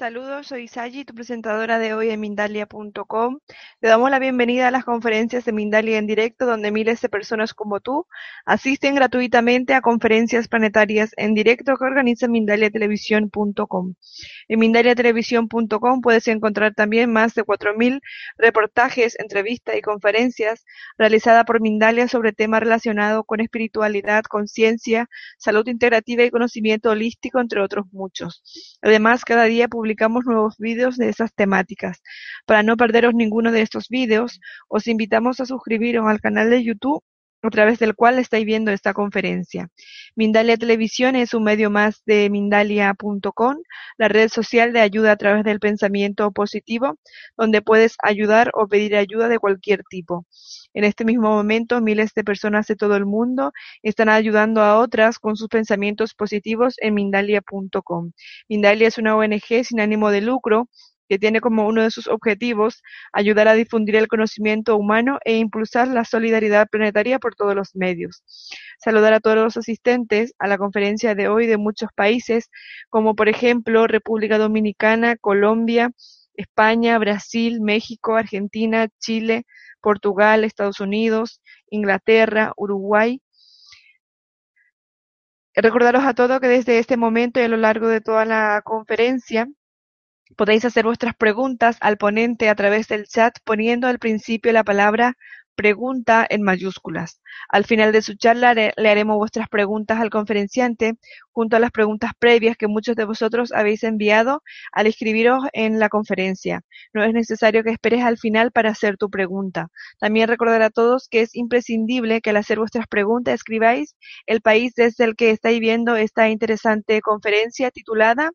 Saludos, soy Sayi, tu presentadora de hoy en Mindalia.com. Te damos la bienvenida a las conferencias de Mindalia en directo, donde miles de personas como tú asisten gratuitamente a conferencias planetarias en directo que organiza Mindaliatelevisión.com. En Mindaliatelevisión.com puedes encontrar también más de 4.000 reportajes, entrevistas y conferencias realizadas por Mindalia sobre temas relacionados con espiritualidad, conciencia, salud integrativa y conocimiento holístico, entre otros muchos. Además, cada día publicamos publicamos nuevos vídeos de esas temáticas. Para no perderos ninguno de estos vídeos, os invitamos a suscribiros al canal de YouTube a través del cual estáis viendo esta conferencia. Mindalia Televisión es un medio más de Mindalia.com, la red social de ayuda a través del pensamiento positivo, donde puedes ayudar o pedir ayuda de cualquier tipo. En este mismo momento, miles de personas de todo el mundo están ayudando a otras con sus pensamientos positivos en Mindalia.com. Mindalia es una ONG sin ánimo de lucro que tiene como uno de sus objetivos ayudar a difundir el conocimiento humano e impulsar la solidaridad planetaria por todos los medios. Saludar a todos los asistentes a la conferencia de hoy de muchos países, como por ejemplo República Dominicana, Colombia, España, Brasil, México, Argentina, Chile, Portugal, Estados Unidos, Inglaterra, Uruguay. Recordaros a todos que desde este momento y a lo largo de toda la conferencia Podéis hacer vuestras preguntas al ponente a través del chat poniendo al principio la palabra pregunta en mayúsculas. Al final de su charla le, haremos vuestras preguntas al conferenciante junto a las preguntas previas que muchos de vosotros habéis enviado al escribiros en la conferencia. No es necesario que esperes al final para hacer tu pregunta. También recordar a todos que es imprescindible que al hacer vuestras preguntas escribáis el país desde el que estáis viendo esta interesante conferencia titulada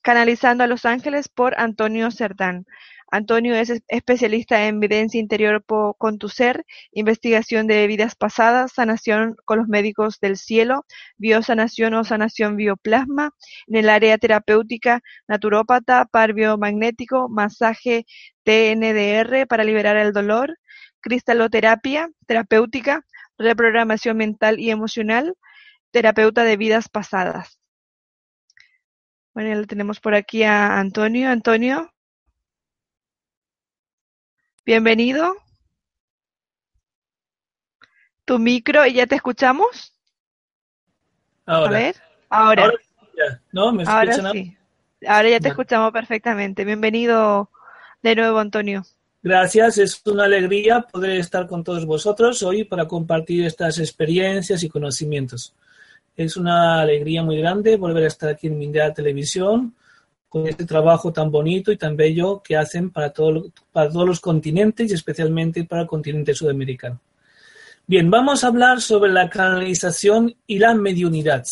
Canalizando a los ángeles por Antonio Cerdán. Antonio es especialista en evidencia interior con tu ser, investigación de vidas pasadas, sanación con los médicos del cielo, biosanación o sanación bioplasma, en el área terapéutica, naturópata, par biomagnético, masaje TNDR para liberar el dolor, cristaloterapia terapéutica, reprogramación mental y emocional, terapeuta de vidas pasadas. Bueno, tenemos por aquí a Antonio. Antonio, bienvenido. Tu micro y ya te escuchamos. Ahora. A ver, ahora. Ahora, ya. ¿No? ¿Me Ahora escuchan? sí. Ahora ya te escuchamos perfectamente. Bienvenido de nuevo, Antonio. Gracias, es una alegría poder estar con todos vosotros hoy para compartir estas experiencias y conocimientos. Es una alegría muy grande volver a estar aquí en Mindalia Televisión con este trabajo tan bonito y tan bello que hacen para, para todos los continentes y especialmente para el continente sudamericano. Bien, vamos a hablar sobre la canalización y la mediunidad.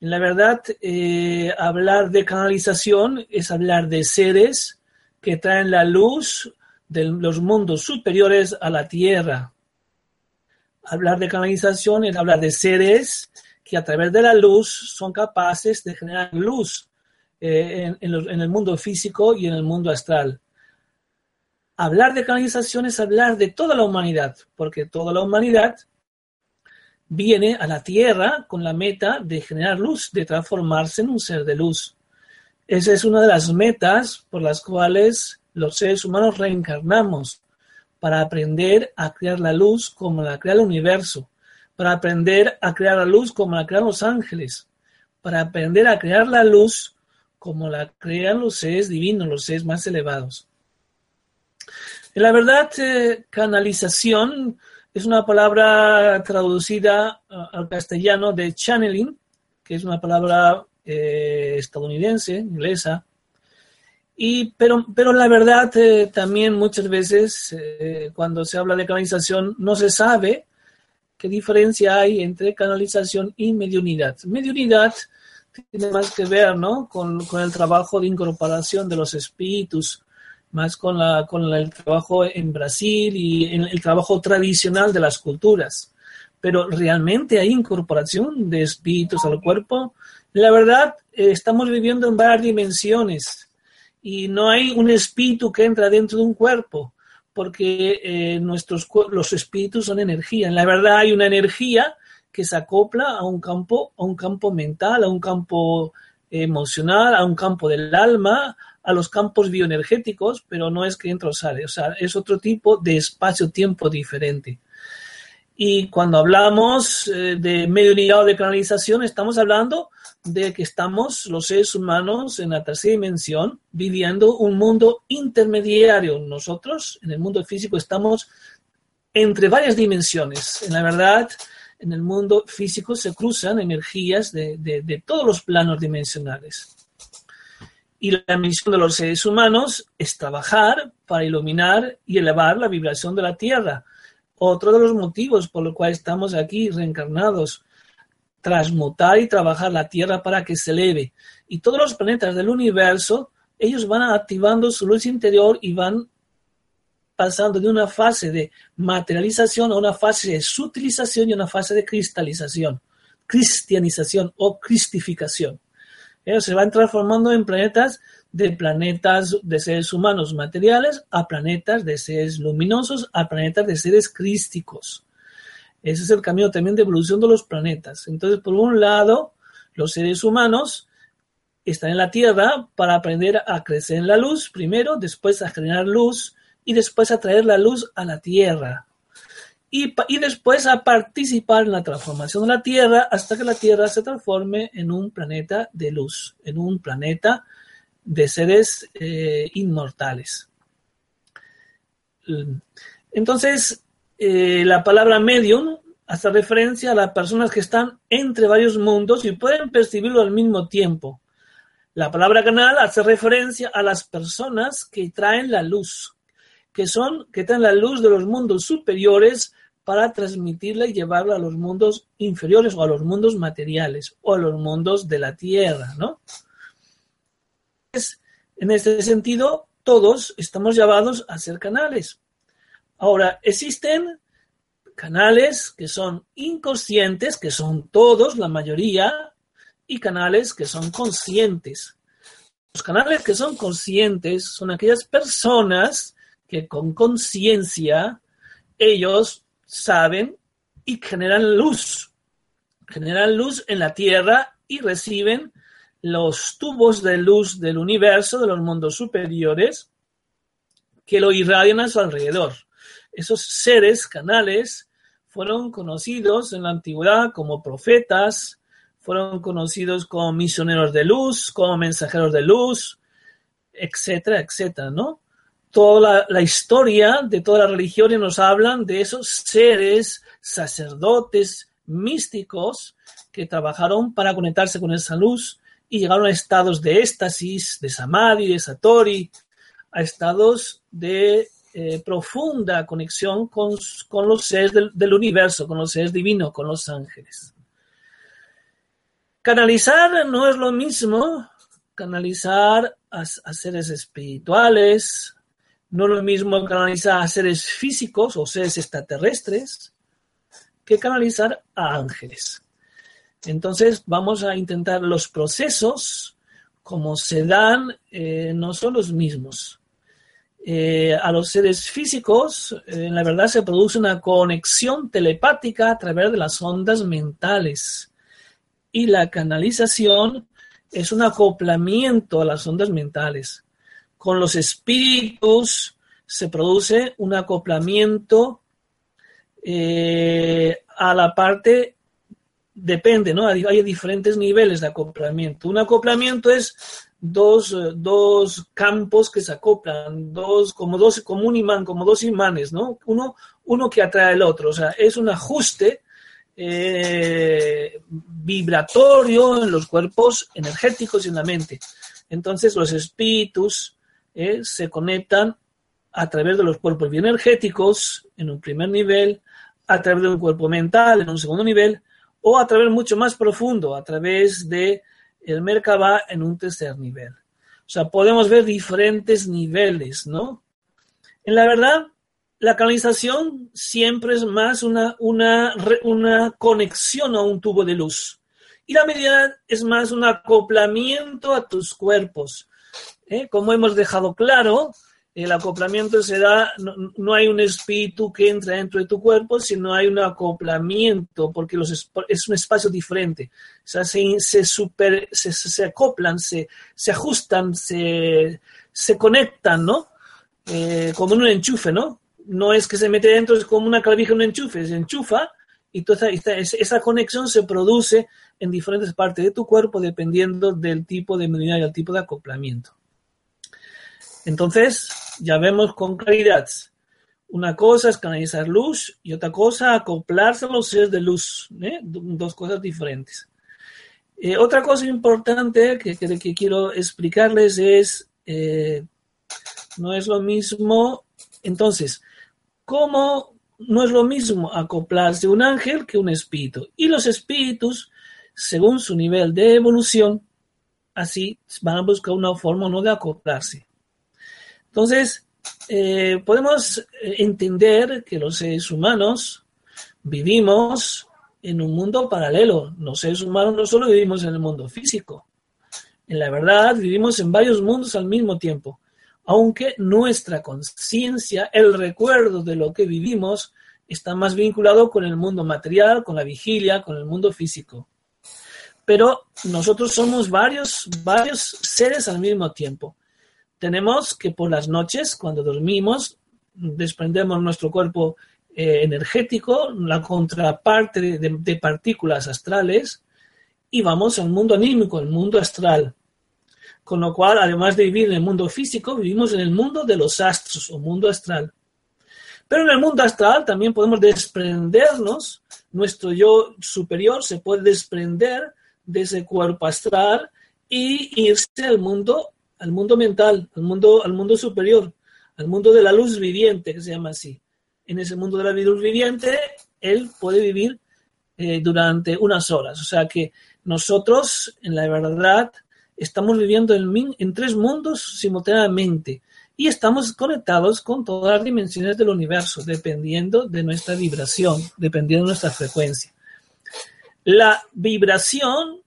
En la verdad, eh, hablar de canalización es hablar de seres que traen la luz de los mundos superiores a la tierra. Hablar de canalización es hablar de seres que a través de la luz son capaces de generar luz eh, en, el mundo físico y en el mundo astral. Hablar de canalización es hablar de toda la humanidad, porque toda la humanidad viene a la Tierra con la meta de generar luz, de transformarse en un ser de luz. Esa es una de las metas por las cuales los seres humanos reencarnamos, para aprender a crear la luz como la crea el universo, para aprender a crear la luz como la crean los ángeles, para aprender a crear la luz como la crean los seres divinos, los seres más elevados. En la verdad, eh, canalización es una palabra traducida uh, al castellano de channeling, que es una palabra eh, estadounidense, inglesa, y, pero, pero la verdad eh, también muchas veces eh, cuando se habla de canalización no se sabe qué diferencia hay entre canalización y mediunidad. Mediunidad tiene más que ver ¿no? con, con el trabajo de incorporación de los espíritus, más con, la, con la- el trabajo en Brasil y en el trabajo tradicional de las culturas. Pero realmente hay incorporación de espíritus al cuerpo. La verdad, eh, estamos viviendo en varias dimensiones y no hay un espíritu que entra dentro de un cuerpo, porque eh, nuestros los espíritus son energía. En la verdad hay una energía que se acopla a un campo, a un campo mental, a un campo emocional, a un campo del alma, a los campos bioenergéticos, pero no es que entra o sale, o sea, es otro tipo de espacio-tiempo diferente. Y cuando hablamos eh, de medio ligado de canalización, estamos hablando de que estamos los seres humanos en la tercera dimensión viviendo un mundo intermediario. Nosotros en el mundo físico estamos entre varias dimensiones. En la verdad, en el mundo físico se cruzan energías de, de todos los planos dimensionales. Y la misión de los seres humanos es trabajar para iluminar y elevar la vibración de la Tierra. Otro de los motivos por los cuales estamos aquí reencarnados, transmutar y trabajar la Tierra para que se eleve. Y todos los planetas del universo, ellos van activando su luz interior y van pasando de una fase de materialización a una fase de sutilización y una fase de cristalización, cristianización o cristificación. Se van transformando en planetas de planetas de seres humanos materiales a planetas de seres luminosos a planetas de seres crísticos. Ese es el camino también de evolución de los planetas. Entonces, por un lado, los seres humanos están en la Tierra para aprender a crecer en la luz primero, después a generar luz y después a traer la luz a la Tierra. Y, y, después a participar en la transformación de la Tierra hasta que la Tierra se transforme en un planeta de luz, en un planeta de seres eh, inmortales. Entonces, eh, la palabra medium hace referencia a las personas que están entre varios mundos y pueden percibirlo al mismo tiempo. La palabra canal hace referencia a las personas que traen la luz, que son, que traen la luz de los mundos superiores para transmitirla y llevarla a los mundos inferiores o a los mundos materiales o a los mundos de la tierra, ¿no? En este sentido, todos estamos llamados a ser canales. Ahora, existen canales que son inconscientes, que son todos, la mayoría, y canales que son conscientes. Los canales que son conscientes son aquellas personas que con conciencia ellos saben y generan luz. Generan luz en la tierra y reciben los tubos de luz del universo, de los mundos superiores, que lo irradian a su alrededor. Esos seres canales fueron conocidos en la antigüedad como profetas, fueron conocidos como misioneros de luz, como mensajeros de luz, etcétera, etcétera, ¿no? Toda la, historia de todas las religiones nos hablan de esos seres sacerdotes místicos que trabajaron para conectarse con esa luz y llegaron a estados de éxtasis, de samadhi, de satori, a estados de eh, profunda conexión con, los seres del, universo, con los seres divinos, con los ángeles. Canalizar no es lo mismo, canalizar a seres espirituales, no es lo mismo canalizar a seres físicos o seres extraterrestres, que canalizar a ángeles. Entonces vamos a intentar los procesos como se dan, eh, no son los mismos. Eh, a los seres físicos, eh, en la verdad, se produce una conexión telepática a través de las ondas mentales. Y la canalización es un acoplamiento a las ondas mentales. Con los espíritus se produce un acoplamiento a la parte depende, ¿no? Hay, diferentes niveles de acoplamiento. Un acoplamiento es dos, eh, dos, campos que se acoplan, dos, como dos, como un imán, como dos imanes, ¿no? Uno, uno que atrae al otro. O sea, es un ajuste eh, vibratorio en los cuerpos energéticos y en la mente. Entonces los espíritus eh, se conectan a través de los cuerpos bioenergéticos en un primer nivel, a través de un cuerpo mental en un segundo nivel, o a través mucho más profundo, a través de el Merkaba en un tercer nivel. O sea, podemos ver diferentes niveles, ¿no? En la verdad, la canalización siempre es más una, una, una conexión a un tubo de luz. Y la medida es más un acoplamiento a tus cuerpos. ¿Eh? Como hemos dejado claro, El acoplamiento se da, no, hay un espíritu que entra dentro de tu cuerpo, sino hay un acoplamiento, porque es un espacio diferente. O sea, se, super, se, acoplan, se, ajustan, se, conectan, ¿no? Eh, como en un enchufe, ¿no? No es que se mete dentro, es como una clavija en un enchufe, se enchufa y toda esa, conexión se produce en diferentes partes de tu cuerpo dependiendo del tipo de medida y el tipo de acoplamiento. Entonces, ya vemos con claridad. Una cosa es canalizar luz y otra cosa acoplarse a los seres de luz. ¿eh? Dos cosas diferentes. Eh, otra cosa importante que, quiero explicarles es, eh, no es lo mismo, entonces, ¿cómo no es lo mismo acoplarse un ángel que un espíritu? Y los espíritus, según su nivel de evolución, así van a buscar una forma no de acoplarse. Entonces, eh, podemos entender que los seres humanos vivimos en un mundo paralelo. Los seres humanos no solo vivimos en el mundo físico. En la verdad, vivimos en varios mundos al mismo tiempo. Aunque nuestra conciencia, el recuerdo de lo que vivimos, está más vinculado con el mundo material, con la vigilia, con el mundo físico. Pero nosotros somos varios, varios seres al mismo tiempo tenemos que por las noches, cuando dormimos, desprendemos nuestro cuerpo eh, energético, la contraparte de, partículas astrales, y vamos al mundo anímico, el mundo astral. Con lo cual, además de vivir en el mundo físico, vivimos en el mundo de los astros o mundo astral. Pero en el mundo astral también podemos desprendernos, nuestro yo superior se puede desprender de ese cuerpo astral y irse al mundo al mundo mental, al mundo, al mundo superior, al mundo de la luz viviente, que se llama así. En ese mundo de la luz viviente, él puede vivir eh, durante unas horas. O sea que nosotros, en la verdad, estamos viviendo en, en tres mundos simultáneamente y estamos conectados con todas las dimensiones del universo, dependiendo de nuestra vibración, dependiendo de nuestra frecuencia. La vibración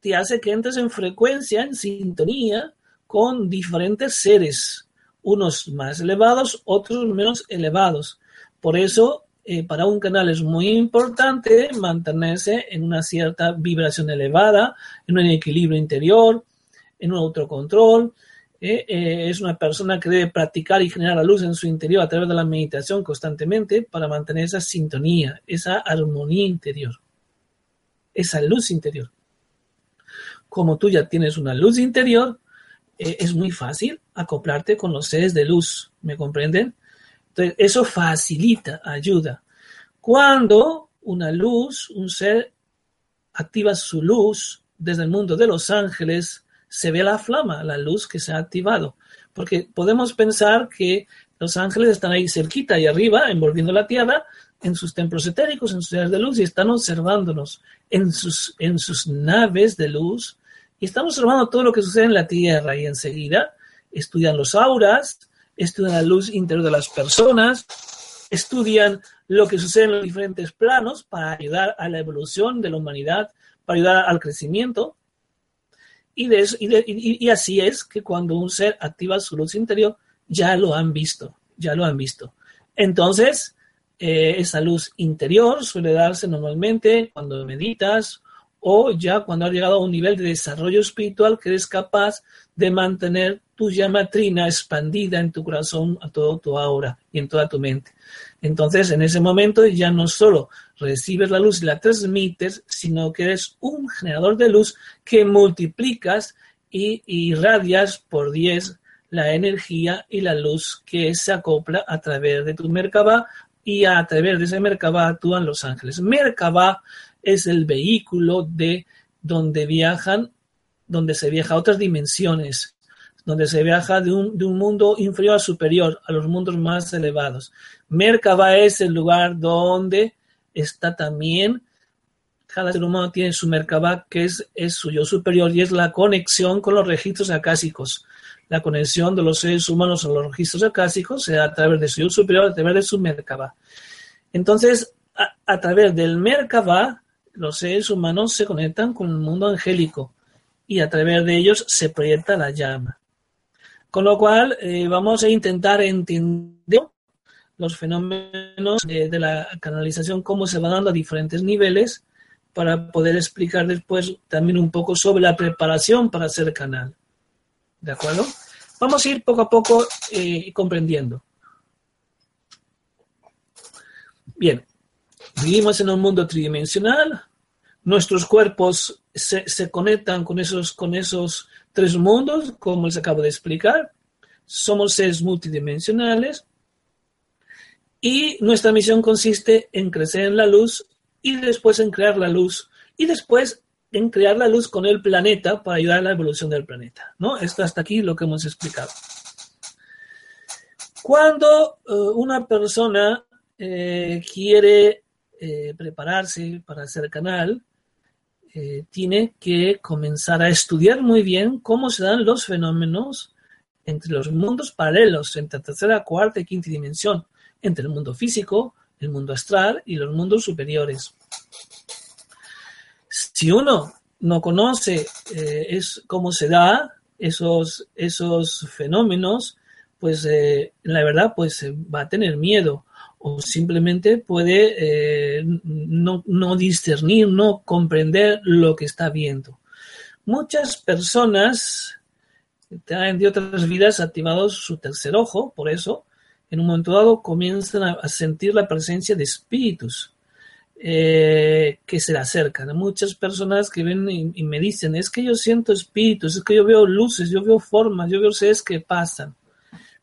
te hace que entres en frecuencia, en sintonía con diferentes seres, unos más elevados, otros menos elevados. Por eso, eh, para un canal es muy importante mantenerse en una cierta vibración elevada, en un equilibrio interior, en un autocontrol. Eh, eh, es una persona que debe practicar y generar la luz en su interior a través de la meditación constantemente para mantener esa sintonía, esa armonía interior, esa luz interior. Como tú ya tienes una luz interior, eh, es muy fácil acoplarte con los seres de luz, ¿me comprenden? Entonces, eso facilita, ayuda. Cuando una luz, un ser activa su luz desde el mundo de los ángeles, se ve la flama, la luz que se ha activado. Porque podemos pensar que los ángeles están ahí cerquita y arriba, envolviendo la tierra, en sus templos etéricos, en sus seres de luz, y están observándonos en sus, en sus naves de luz, y estamos observando todo lo que sucede en la Tierra y enseguida estudian los auras, estudian la luz interior de las personas, estudian lo que sucede en los diferentes planos para ayudar a la evolución de la humanidad, para ayudar al crecimiento. Y, y, así es que cuando un ser activa su luz interior, ya lo han visto, ya lo han visto. Entonces, eh, esa luz interior suele darse normalmente cuando meditas o ya cuando has llegado a un nivel de desarrollo espiritual que eres capaz de mantener tu llama trina expandida en tu corazón, a todo tu aura y en toda tu mente. Entonces, en ese momento ya no solo recibes la luz y la transmites, sino que eres un generador de luz que multiplicas y irradias por 10 la energía y la luz que se acopla a través de tu Merkabah y a través de ese Merkabah actúan los ángeles. Merkabah es el vehículo de donde viajan, donde se viaja a otras dimensiones, donde se viaja de un, mundo inferior a superior, a los mundos más elevados. Merkaba es el lugar donde está también, cada ser humano tiene su Merkaba, que es, es su yo superior, y es la conexión con los registros acásicos. La conexión de los seres humanos a los registros acásicos se a través de su yo superior, a través de su Merkaba. Entonces, a través del Merkaba, los seres humanos se conectan con el mundo angélico y a través de ellos se proyecta la llama. Con lo cual, eh, vamos a intentar entender los fenómenos de, la canalización, cómo se van dando a diferentes niveles, para poder explicar después también un poco sobre la preparación para ser canal. ¿De acuerdo? Vamos a ir poco a poco eh, comprendiendo. Bien, vivimos en un mundo tridimensional, nuestros cuerpos se, se, conectan con esos, con esos tres mundos, como les acabo de explicar. Somos seres multidimensionales y nuestra misión consiste en crecer en la luz y después en crear la luz y después en crear la luz con el planeta para ayudar a la evolución del planeta. ¿no? Esto hasta aquí lo que hemos explicado. Cuando uh, una persona eh, quiere eh, prepararse para hacer canal, eh, tiene que comenzar a estudiar muy bien cómo se dan los fenómenos entre los mundos paralelos, entre tercera, cuarta y quinta dimensión, entre el mundo físico, el mundo astral y los mundos superiores. Si uno no conoce eh, es cómo se da esos, esos fenómenos, pues la verdad pues va a tener miedo o simplemente puede eh, no, no discernir, no comprender lo que está viendo. Muchas personas tienen de otras vidas activados su tercer ojo, por eso en un momento dado comienzan a, sentir la presencia de espíritus eh, que se le acercan. muchas personas que ven y, y, me dicen, es que yo siento espíritus, es que yo veo luces, yo veo formas, yo veo seres que pasan.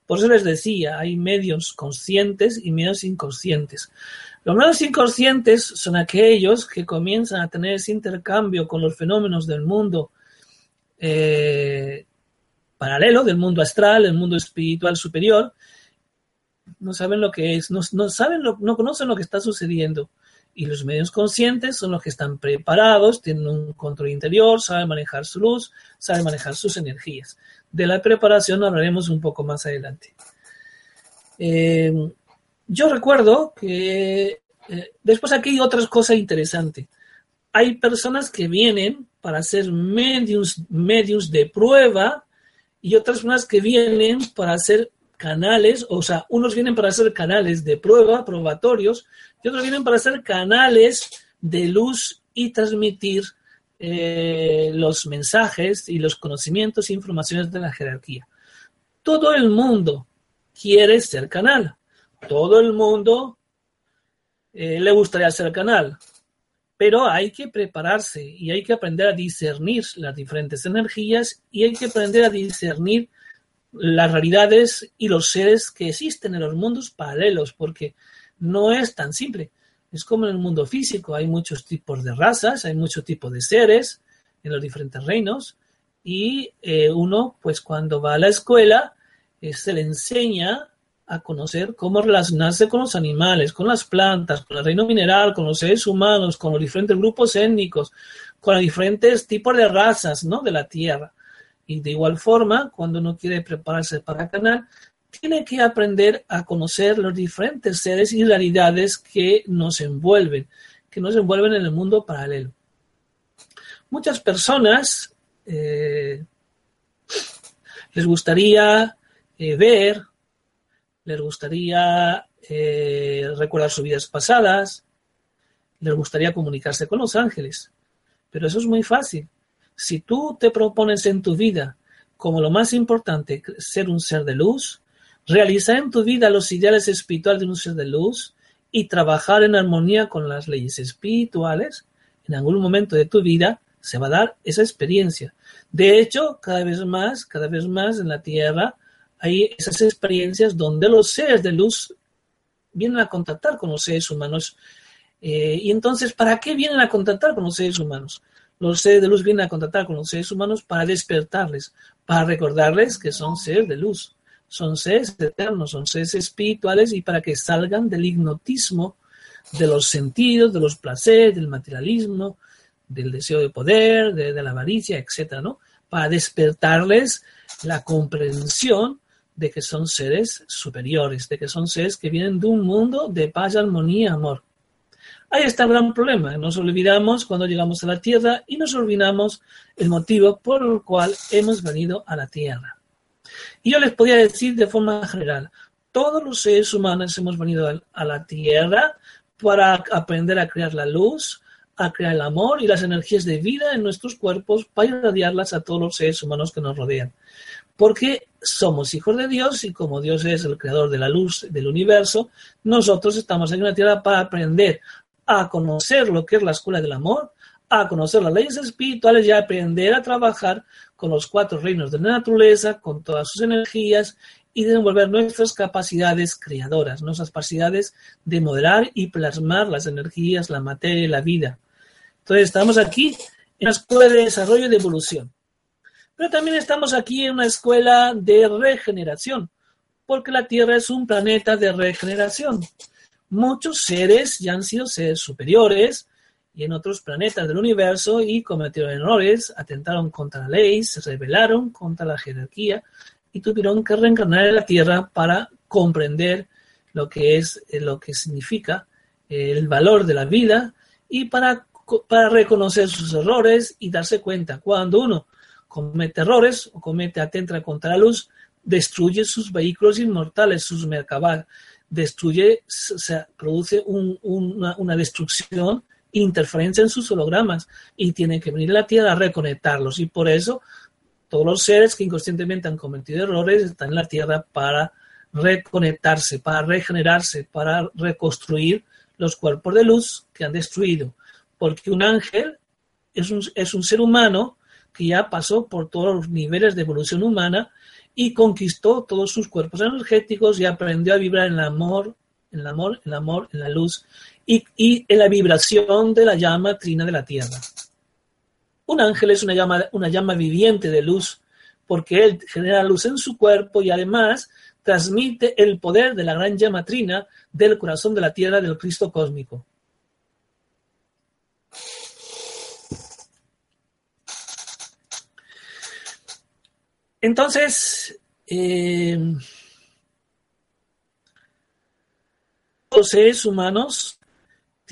Por eso les decía, hay medios conscientes y medios inconscientes. Los medios inconscientes son aquellos que comienzan a tener ese intercambio con los fenómenos del mundo eh, paralelo, del mundo astral, del mundo espiritual superior, no saben lo que es, no, no saben, lo, no conocen lo que está sucediendo. Y los medios conscientes son los que están preparados, tienen un control interior, saben manejar su luz, saben manejar sus energías. De la preparación hablaremos un poco más adelante. Eh, yo recuerdo que eh, después aquí hay otras cosas interesantes. Hay personas que vienen para mediums, mediums de prueba y otras personas que vienen para ser canales, o sea, unos vienen para ser canales de prueba, probatorios, y otros vienen para ser canales de luz y transmitir eh, los mensajes y los conocimientos e informaciones de la jerarquía. Todo el mundo quiere ser canal. Todo el mundo eh, le gustaría ser canal. Pero hay que prepararse y hay que aprender a discernir las diferentes energías y hay que aprender a discernir las realidades y los seres que existen en los mundos paralelos, porque no es tan simple. Es como en el mundo físico, hay muchos tipos de razas, hay muchos tipos de seres en los diferentes reinos, y eh, uno, pues cuando va a la escuela, eh, se le enseña a conocer cómo relacionarse con los animales, con las plantas, con el reino mineral, con los seres humanos, con los diferentes grupos étnicos, con los diferentes tipos de razas ¿no? de la Tierra. Y de igual forma, cuando uno quiere prepararse para canal, tiene que aprender a conocer los diferentes seres y realidades que nos envuelven, que nos envuelven en el mundo paralelo. Muchas personas eh, les gustaría eh, ver, les gustaría eh, recordar sus vidas pasadas, les gustaría comunicarse con los ángeles, pero eso es muy fácil si tú te propones en tu vida como lo más importante ser un ser de luz, realizar en tu vida los ideales espirituales de ser de luz y trabajar en armonía con las leyes espirituales, en algún momento de tu vida se va a dar esa experiencia. De hecho, cada vez más, cada vez más en la Tierra hay esas experiencias donde los seres de luz vienen a contactar con los seres humanos. Eh, y entonces, ¿para qué vienen a contactar con los seres humanos? los seres de luz vienen a contactar con los seres humanos para despertarles, para recordarles que son seres de luz, son seres eternos, son seres espirituales y para que salgan del hipnotismo de los sentidos, de los placeres, del materialismo, del deseo de poder, de, la avaricia, etcétera, ¿no? Para despertarles la comprensión de que son seres superiores, de que son seres que vienen de un mundo de paz, armonía, amor. Ahí está el gran problema. Nos olvidamos cuando llegamos a la Tierra y nos olvidamos el motivo por el cual hemos venido a la Tierra. Y yo les podía decir de forma general, todos los seres humanos hemos venido a la Tierra para aprender a crear la luz, a crear el amor y las energías de vida en nuestros cuerpos para irradiarlas a todos los seres humanos que nos rodean. Porque somos hijos de Dios y como Dios es el creador de la luz del universo, nosotros estamos en la tierra para aprender a conocer lo que es la escuela del amor, a conocer las leyes espirituales y a aprender a trabajar con los cuatro reinos de la naturaleza, con todas sus energías y desenvolver nuestras capacidades creadoras, nuestras capacidades de moderar y plasmar las energías, la materia y la vida. Entonces estamos aquí en una escuela de desarrollo y de evolución. Pero también estamos aquí en una escuela de regeneración, porque la Tierra es un planeta de regeneración. Muchos seres ya han sido seres superiores y en otros planetas del universo y cometieron errores, atentaron contra la ley, se rebelaron contra la jerarquía y tuvieron que reencarnar en la Tierra para comprender lo que es, eh, lo que significa eh, el valor de la vida y para para reconocer sus errores y darse cuenta. Cuando uno comete errores o comete atenta contra la luz, destruye sus vehículos inmortales, sus mercabar, destruye, se produce una, destrucción, interferencia en sus hologramas y tiene que venir a la Tierra a reconectarlos. Y por eso todos los seres que inconscientemente han cometido errores están en la Tierra para reconectarse, para regenerarse, para reconstruir los cuerpos de luz que han destruido porque un ángel es un, es un ser humano que ya pasó por todos los niveles de evolución humana y conquistó todos sus cuerpos energéticos y aprendió a vibrar en el amor, en el amor, en el amor, en la luz y, en la vibración de la llama trina de la tierra. Un ángel es una llama, una llama viviente de luz porque él genera luz en su cuerpo y además transmite el poder de la gran llama trina del corazón de la tierra del Cristo cósmico. Entonces, eh, los seres humanos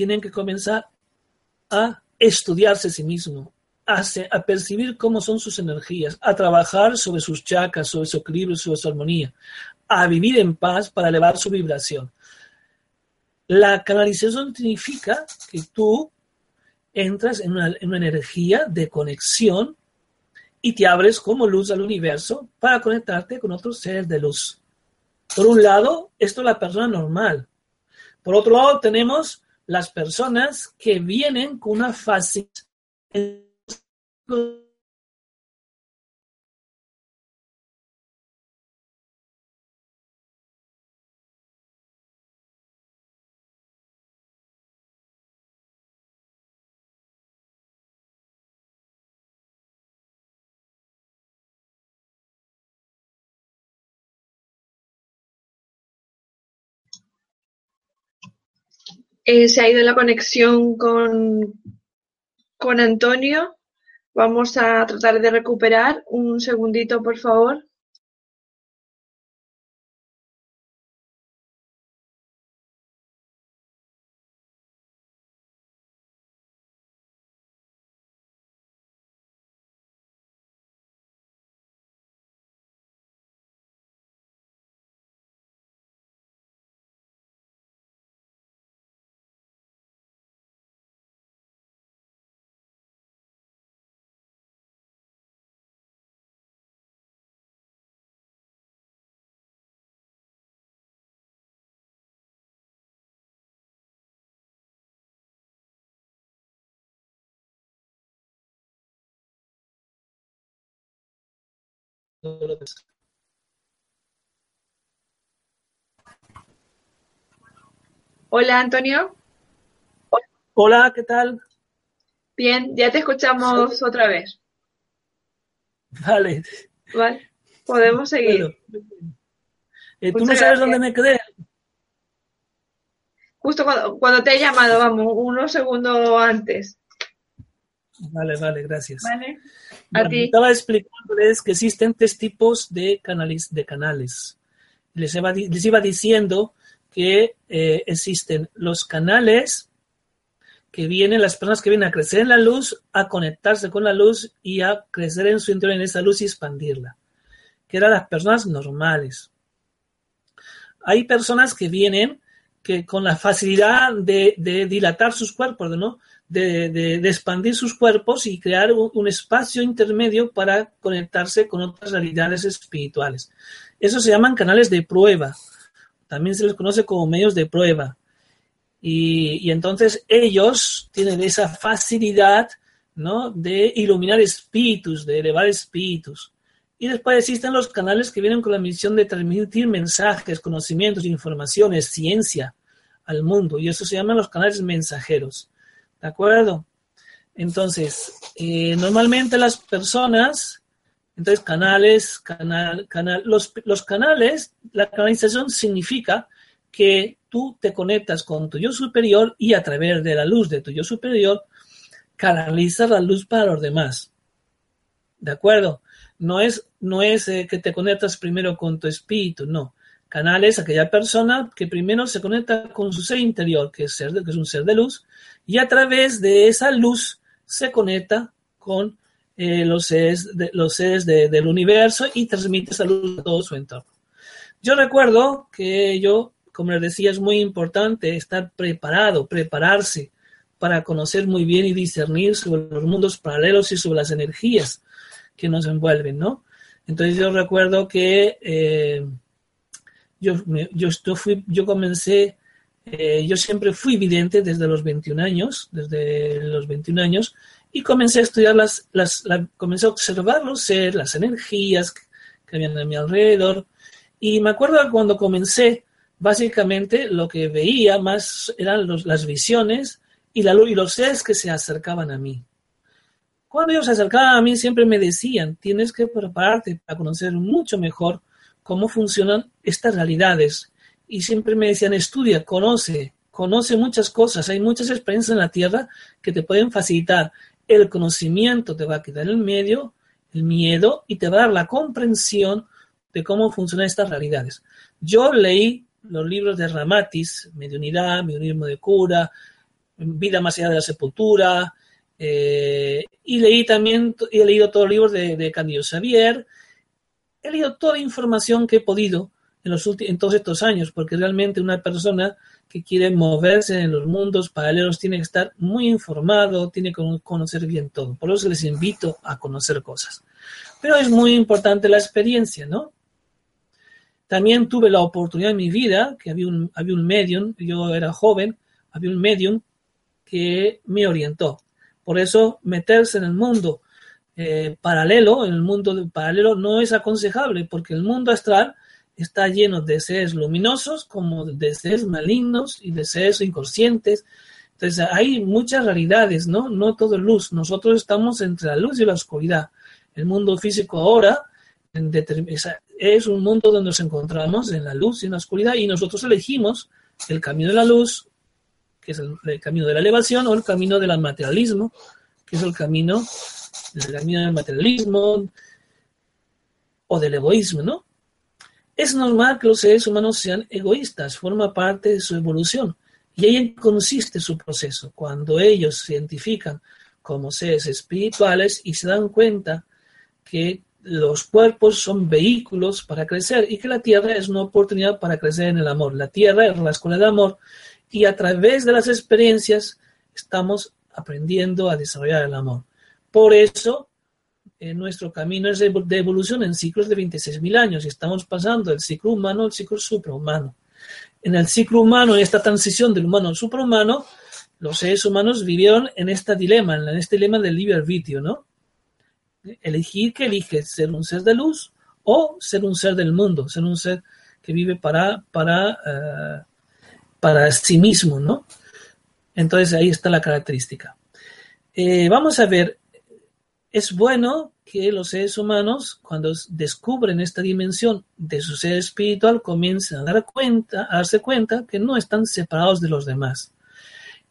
tienen que comenzar a estudiarse a sí mismos, a, a, percibir cómo son sus energías, a trabajar sobre sus chakras, sobre su equilibrio, sobre su armonía, a vivir en paz para elevar su vibración. La canalización significa que tú entras en una, en una energía de conexión y te abres como luz al universo para conectarte con otros seres de luz. Por un lado, esto es la persona normal. Por otro lado, tenemos las personas que vienen con una fase Eh, se ha ido la conexión con, con Antonio. Vamos a tratar de recuperar. Un segundito, por favor. Hola, Antonio. Hola, ¿qué tal? Bien, ya te escuchamos otra vez. Vale. Vale, podemos seguir. Eh, ¿Tú no sabes dónde me quedé? Justo cuando, cuando, te he llamado, vamos, unos segundos antes. Vale, vale, gracias. Vale. Estaba explicándoles que existen tres tipos de canales. De canales. Les, iba, les iba diciendo que eh, existen los canales que vienen, las personas que vienen a crecer en la luz, a conectarse con la luz y a crecer en su interior en esa luz y expandirla. que eran las personas normales. Hay personas que vienen que con la facilidad de, dilatar sus cuerpos, ¿no? De, expandir sus cuerpos y crear un, espacio intermedio para conectarse con otras realidades espirituales. Eso se llaman canales de prueba. También se les conoce como medios de prueba. Y, entonces ellos tienen esa facilidad, ¿no? De iluminar espíritus, de elevar espíritus. Y después existen los canales que vienen con la misión de transmitir mensajes, conocimientos, informaciones, ciencia al mundo. Y eso se llaman los canales mensajeros. ¿De acuerdo? Entonces, eh, normalmente las personas, entonces canales, canal, canal, los, los canales, la canalización significa que tú te conectas con tu yo superior y a través de la luz de tu yo superior canalizas la luz para los demás. ¿De acuerdo? no es, no es eh, que te conectas primero con tu espíritu, no. Canal es aquella persona que primero se conecta con su ser interior, que es, ser que es un ser de luz, y a través de esa luz se conecta con eh, los seres, los seres del universo y transmite esa luz a todo su entorno. Yo recuerdo que yo, como les decía, es muy importante estar preparado, prepararse para conocer muy bien y discernir sobre los mundos paralelos y sobre las energías que nos envuelven, ¿no? Entonces yo recuerdo que eh, yo, yo, fui, yo comencé, eh, yo siempre fui vidente desde los 21 años, desde los 21 años, y comencé a estudiar las, las comencé a observar los seres, las energías que, habían a mi alrededor, y me acuerdo cuando comencé, básicamente lo que veía más eran las visiones y, la, y los seres que se acercaban a mí. Cuando ellos se acercaban a mí siempre me decían, tienes que prepararte para conocer mucho mejor cómo funcionan estas realidades. Y siempre me decían, estudia, conoce, conoce muchas cosas, hay muchas experiencias en la Tierra que te pueden facilitar. El conocimiento te va a quitar el medio, el miedo y te va a dar la comprensión de cómo funcionan estas realidades. Yo leí los libros de Ramatis, Mediunidad, Mediunismo de Cura, Vida más allá de la sepultura, eh, y leí también, he leído todos los libros de, de Candido Xavier, he leído toda la información que he podido en, los en todos estos años, porque realmente una persona que quiere moverse en los mundos paralelos tiene que estar muy informado, tiene que conocer bien todo. Por eso les invito a conocer cosas. Pero es muy importante la experiencia, ¿no? También tuve la oportunidad en mi vida, que había un, había un medium, yo era joven, había un medium que me orientó. Por eso meterse en el mundo eh, paralelo, el mundo paralelo no es aconsejable porque el mundo astral está lleno de seres luminosos como de seres malignos y de seres inconscientes. Entonces hay muchas realidades, ¿no? No todo es luz. Nosotros estamos entre la luz y la oscuridad. El mundo físico ahora es un mundo donde nos encontramos en la luz y en la oscuridad y nosotros elegimos el camino de la luz que es el, camino de la elevación, o el camino del materialismo, que es el camino, el camino del materialismo o del egoísmo, ¿no? Es normal que los seres humanos sean egoístas, forma parte de su evolución. Y ahí consiste su proceso, cuando ellos se identifican como seres espirituales y se dan cuenta que los cuerpos son vehículos para crecer y que la tierra es una oportunidad para crecer en el amor. La tierra es la escuela de amor y a través de las experiencias estamos aprendiendo a desarrollar el amor. Por eso, en nuestro camino es de evolución en ciclos de 26.000 años y estamos pasando del ciclo humano al ciclo suprahumano. En el ciclo humano, en esta transición del humano al suprahumano, los seres humanos vivieron en este dilema, en este dilema del libre arbitrio, ¿no? Elegir que elige ser un ser de luz o ser un ser del mundo, ser un ser que vive para, para eh, para sí mismo, ¿no? Entonces ahí está la característica. Eh, vamos a ver, es bueno que los seres humanos, cuando descubren esta dimensión de su ser espiritual, comiencen a dar cuenta, a darse cuenta que no están separados de los demás.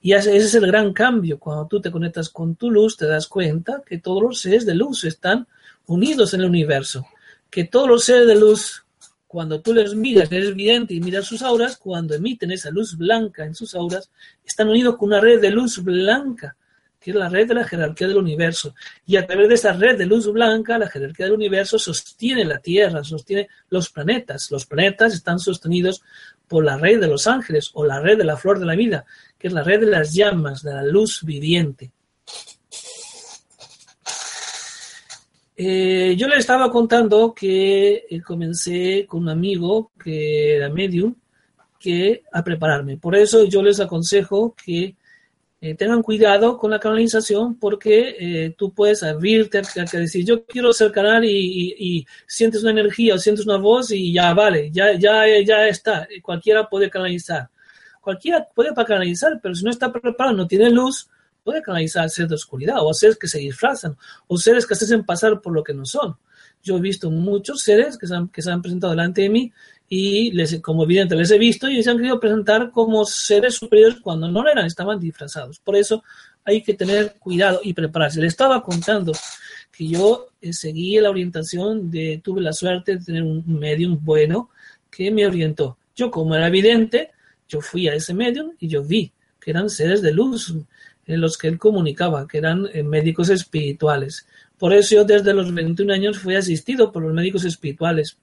Y ese es el gran cambio. Cuando tú te conectas con tu luz, te das cuenta que todos los seres de luz están unidos en el universo. Que todos los seres de luz cuando tú les miras, eres vidente y miras sus auras, cuando emiten esa luz blanca en sus auras, están unidos con una red de luz blanca que es la red de la jerarquía del universo. Y a través de esa red de luz blanca, la jerarquía del universo sostiene la Tierra, sostiene los planetas. Los planetas están sostenidos por la red de los ángeles o la red de la flor de la vida, que es la red de las llamas, de la luz viviente. Eh, yo le estaba contando que eh, comencé con un amigo que era medium que a prepararme. Por eso yo les aconsejo que eh, tengan cuidado con la canalización porque tú puedes abrirte a, decir yo quiero ser canal y, sientes una energía o sientes una voz y ya vale, ya, ya, ya está. Cualquiera puede canalizar. Cualquiera puede canalizar, pero si no está preparado, no tiene luz, puede canalizar seres de oscuridad o seres que se disfrazan o seres que se hacen pasar por lo que no son. Yo he visto muchos seres que se que se han presentado delante de mí y les, como evidente les he visto y se han querido presentar como seres superiores cuando no lo eran, estaban disfrazados. Por eso hay que tener cuidado y prepararse. Le estaba contando que yo eh, seguí la orientación de, tuve la suerte de tener un medium bueno que me orientó. Yo como era evidente, yo fui a ese medium y yo vi que eran seres de luz, en los que él comunicaba, que eran eh, médicos espirituales. Por eso yo desde los 21 años fui asistido por los médicos espirituales.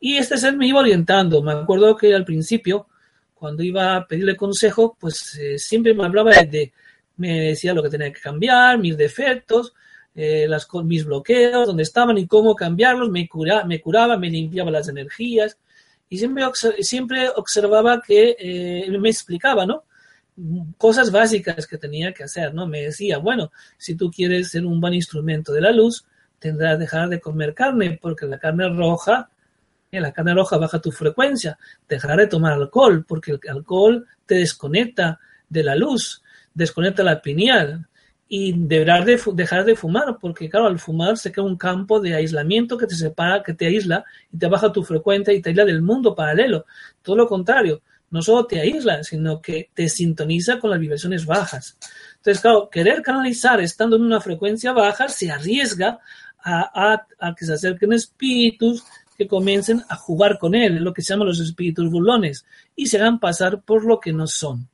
Y este ser me iba orientando. Me acuerdo que al principio, cuando iba a pedirle consejo, pues eh, siempre me hablaba de, me decía lo que tenía que cambiar, mis defectos, eh, las, mis bloqueos, dónde estaban y cómo cambiarlos, me, cura, me curaba, me limpiaba las energías. Y siempre, siempre observaba que me explicaba, ¿no? cosas básicas que tenía que hacer, ¿no? Me decía, bueno, si tú quieres ser un buen instrumento de la luz, tendrás que dejar de comer carne, porque la carne roja, eh, la carne roja baja tu frecuencia, dejar de tomar alcohol, porque el alcohol te desconecta de la luz, desconecta la pineal, y deberás de dejar de fumar, porque claro, al fumar se crea un campo de aislamiento que te separa, que te aísla y te baja tu frecuencia y te aísla del mundo paralelo. Todo lo contrario, no solo te aísla, sino que te sintoniza con las vibraciones bajas. Entonces, claro, querer canalizar estando en una frecuencia baja se arriesga a, que se acerquen espíritus que comiencen a jugar con él, lo que se llama los espíritus burlones, y se hagan pasar por lo que no son.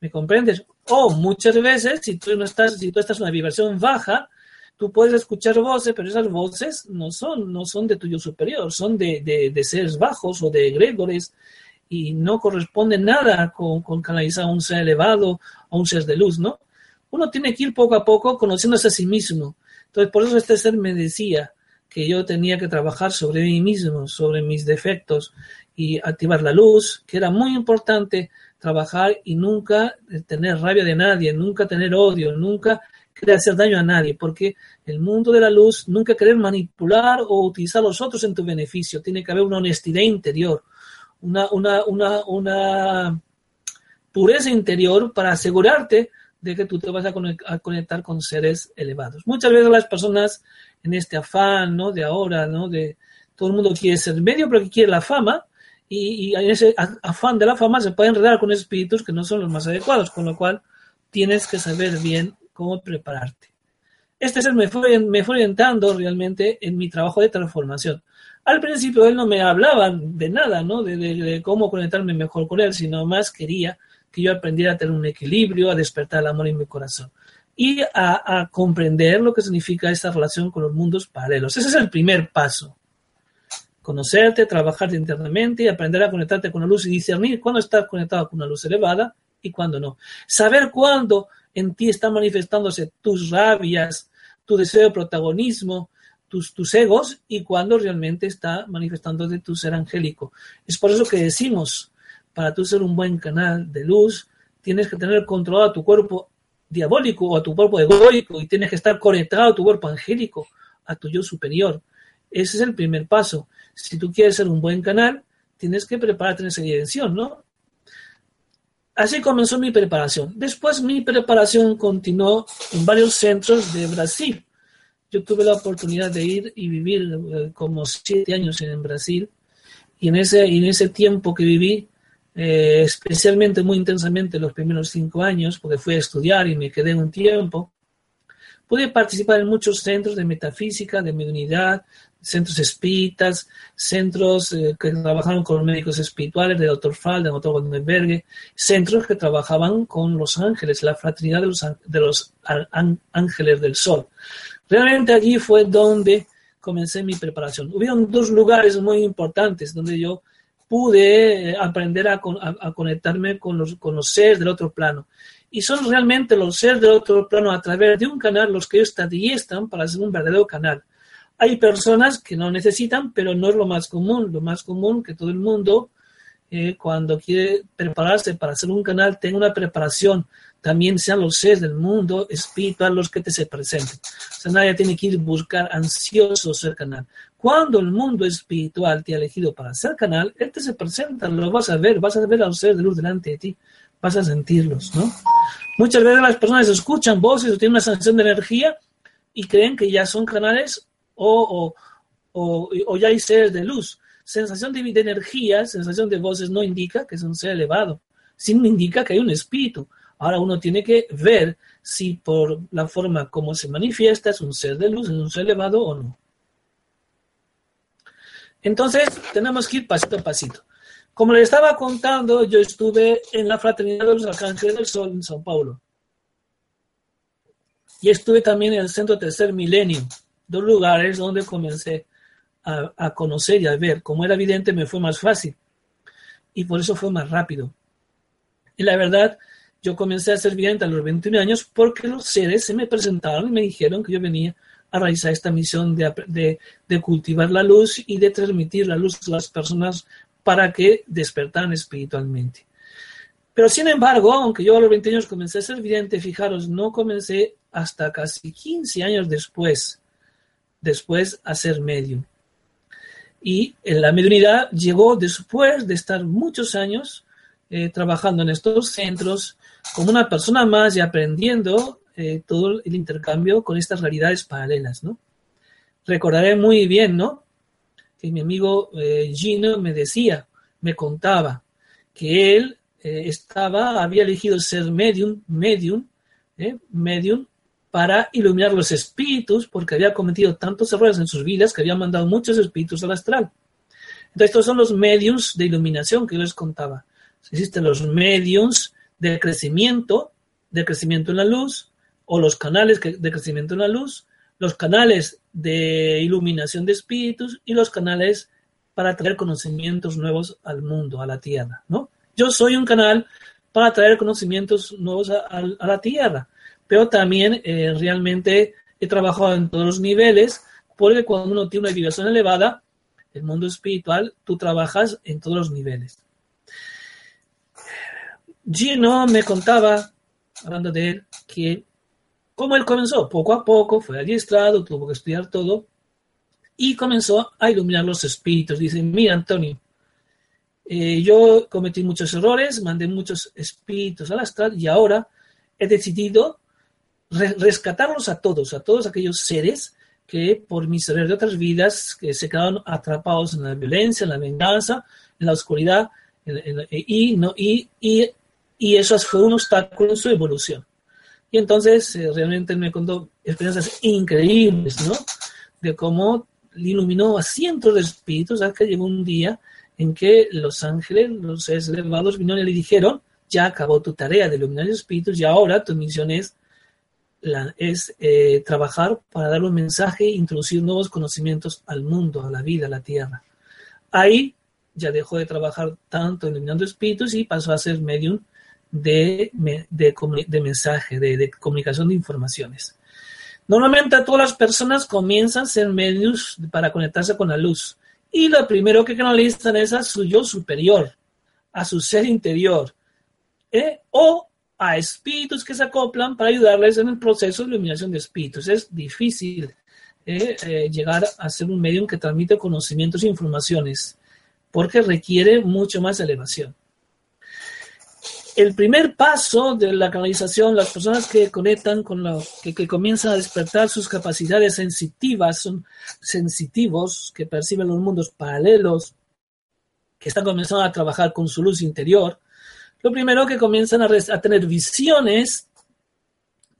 ¿Me comprendes? O muchas veces, si tú no estás, si tú estás en una vibración baja, tú puedes escuchar voces, pero esas voces no son, no son de tuyo superior, son de, de, de seres bajos o de egregores y no corresponde nada con, con canalizar a un ser elevado, a un ser de luz, ¿no? Uno tiene que ir poco a poco conociéndose a sí mismo. Entonces, por eso este ser me decía que yo tenía que trabajar sobre mí mismo, sobre mis defectos y activar la luz, que era muy importante trabajar y nunca tener rabia de nadie, nunca tener odio, nunca querer hacer daño a nadie, porque el mundo de la luz nunca querer manipular o utilizar a los otros en tu beneficio, tiene que haber una honestidad interior, una, una, una, una pureza interior para asegurarte de que tú te vas a conectar con seres elevados. Muchas veces las personas en este afán, ¿no? De ahora, ¿no? De todo el mundo quiere ser medio, pero que quiere la fama, y, en ese afán de la fama se puede enredar con espíritus que no son los más adecuados, con lo cual tienes que saber bien cómo prepararte. Este ser me fue, me fue orientando realmente en mi trabajo de transformación. Al principio él no me hablaba de nada, ¿no? De, cómo conectarme mejor con él, sino más quería que yo aprendiera a tener un equilibrio, a despertar el amor en mi corazón y a, comprender lo que significa esta relación con los mundos paralelos. Ese es el primer paso. Conocerte, trabajarte internamente y aprender a conectarte con la luz y discernir cuándo estás conectado con una luz elevada y cuándo no. Saber cuándo en ti están manifestándose tus rabias, tu deseo de protagonismo, tus, tus egos y cuando realmente está manifestando de tu ser angélico. Es por eso que decimos, para tú ser un buen canal de luz, tienes que tener controlado a tu cuerpo diabólico o a tu cuerpo egoico y tienes que estar conectado a tu cuerpo angélico, a tu yo superior. Ese es el primer paso. Si tú quieres ser un buen canal, tienes que prepararte en esa dirección, ¿no? Así comenzó mi preparación. Después mi preparación continuó en varios centros de Brasil yo tuve la oportunidad de ir y vivir eh, como siete años en Brasil y en ese, en ese tiempo que viví, eh, especialmente muy intensamente los primeros cinco años, porque fui a estudiar y me quedé un tiempo, Pude participar en muchos centros de metafísica, de mediunidad, centros espíritas, centros eh, que trabajaron con médicos espirituales, de Dr. Fall, de Dr. Goldenberg, centros que trabajaban con los ángeles, la fraternidad de los, de los ángeles del sol. Realmente allí fue donde comencé mi preparación. Hubieron dos lugares muy importantes donde yo pude eh, aprender a, conectarme con los, seres del otro plano. Y son realmente los seres del otro plano a través de un canal los que ellos están para ser un verdadero canal. Hay personas que no necesitan, pero no es lo más común. Lo más común que todo el mundo, eh, cuando quiere prepararse para hacer un canal, tenga una preparación. También sean los seres del mundo espiritual los que te se presenten. O sea, nadie tiene que ir buscar ansioso ser canal. Cuando el mundo espiritual te ha elegido para ser canal, él te se presenta, lo vas a ver, vas a ver a los seres de luz delante de ti, vas a sentirlos, ¿no? Muchas veces las personas escuchan voces o tienen una sensación de energía y creen que ya son canales o, o, ya hay seres de luz. Sensación de, de, energía, sensación de voces no indica que es un ser elevado, sino indica que hay un espíritu. Ahora uno tiene que ver si por la forma como se manifiesta es un ser de luz, es un ser elevado o no. Entonces, tenemos que ir pasito a pasito. Como les estaba contando, yo estuve en la Fraternidad de los Arcángeles del Sol en Sao Paulo. Y estuve también en el Centro Tercer Milenio, dos lugares donde comencé a, conocer y a ver. Como era evidente, me fue más fácil. Y por eso fue más rápido. Y la verdad, yo comencé a ser vidente a los 21 años porque los seres se me presentaron y me dijeron que yo venía a realizar esta misión de, de, cultivar la luz y de transmitir la luz a las personas para que despertaran espiritualmente. Pero sin embargo, aunque yo a los 20 años comencé a ser vidente, fijaros, no comencé hasta casi 15 años después después a ser medio. Y en la mediunidad llegó después de estar muchos años eh, trabajando en estos centros como una persona más y aprendiendo eh, todo el intercambio con estas realidades paralelas, ¿no? Recordaré muy bien, ¿no? Que mi amigo eh, Gino me decía, me contaba que él estaba, había elegido ser medium, medium, medium para iluminar los espíritus, porque había cometido tantos errores en sus vidas que había mandado muchos espíritus al astral. Entonces, estos son los mediums de iluminación que yo les contaba. Existen los mediums de crecimiento, de crecimiento en la luz, o los canales de crecimiento en la luz, los canales de iluminación de espíritus y los canales para traer conocimientos nuevos al mundo, a la tierra, ¿no? Yo soy un canal para traer conocimientos nuevos a, la tierra pero también eh, realmente he trabajado en todos los niveles, porque cuando uno tiene una vibración elevada, el mundo espiritual, tú trabajas en todos los niveles. Gino me contaba, hablando de él, que como él comenzó, poco a poco, fue adiestrado, tuvo que estudiar todo, y comenzó a iluminar los espíritus. Dice, mira, Antonio, eh, yo cometí muchos errores, mandé muchos espíritus al astral y ahora he decidido rescatarlos a todos, a todos aquellos seres que por miseria de otras vidas que se quedaron atrapados en la violencia, en la venganza, en la oscuridad, y, no, y, y, y, eso fue un obstáculo en su evolución. Y entonces eh, realmente me contó experiencias increíbles, ¿no? De cómo iluminó a cientos de espíritus hasta que llegó un día en que los ángeles, los seres elevados, vinieron y le dijeron, ya acabó tu tarea de iluminar espíritus y ahora tu misión es es eh, trabajar para dar un mensaje e introducir nuevos conocimientos al mundo, a la vida, a la tierra. Ahí ya dejó de trabajar tanto eliminando espíritus y pasó a ser medium de, de, mensaje, de, comunicación de informaciones. Normalmente todas las personas comienzan a ser medios para conectarse con la luz. Y lo primero que canalizan es a su yo superior, a su ser interior. ¿eh? O a espíritus que se acoplan para ayudarles en el proceso de iluminación de espíritus. Es difícil eh, eh, llegar a ser un medium que transmite conocimientos e informaciones, porque requiere mucho más elevación. El primer paso de la canalización, las personas que conectan con lo que, comienzan a despertar sus capacidades sensitivas, son sensitivos, que perciben los mundos paralelos, que están comenzando a trabajar con su luz interior, lo primero que comienzan a, tener visiones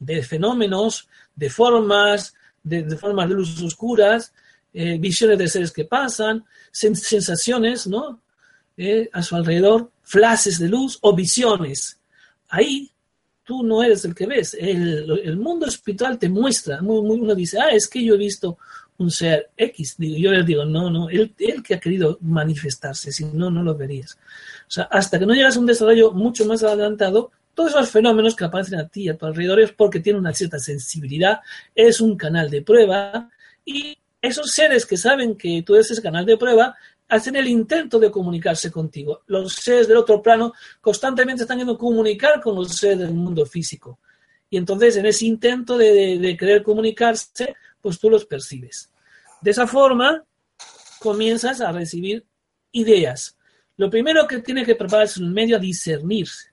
de fenómenos de formas, de, formas de luz oscuras, eh, visiones de seres que pasan, sensaciones, ¿no? Eh, a su alrededor, flashes de luz o visiones. Ahí tú no eres el que ves. El, mundo espiritual te muestra. uno dice, ah, es que yo he visto un ser X. yo les digo, no, no, él, él, que ha querido manifestarse, si no, no lo verías. O sea, hasta que no llegas a un desarrollo mucho más adelantado, todos esos fenómenos que aparecen a ti y a tu alrededor es porque tiene una cierta sensibilidad, es un canal de prueba y esos seres que saben que tú eres ese canal de prueba hacen el intento de comunicarse contigo. Los seres del otro plano constantemente están yendo a comunicar con los seres del mundo físico. Y entonces en ese intento de, de querer comunicarse, pues tú los percibes. De esa forma comienzas a recibir ideas. Lo primero que tiene que prepararse un medio a discernirse.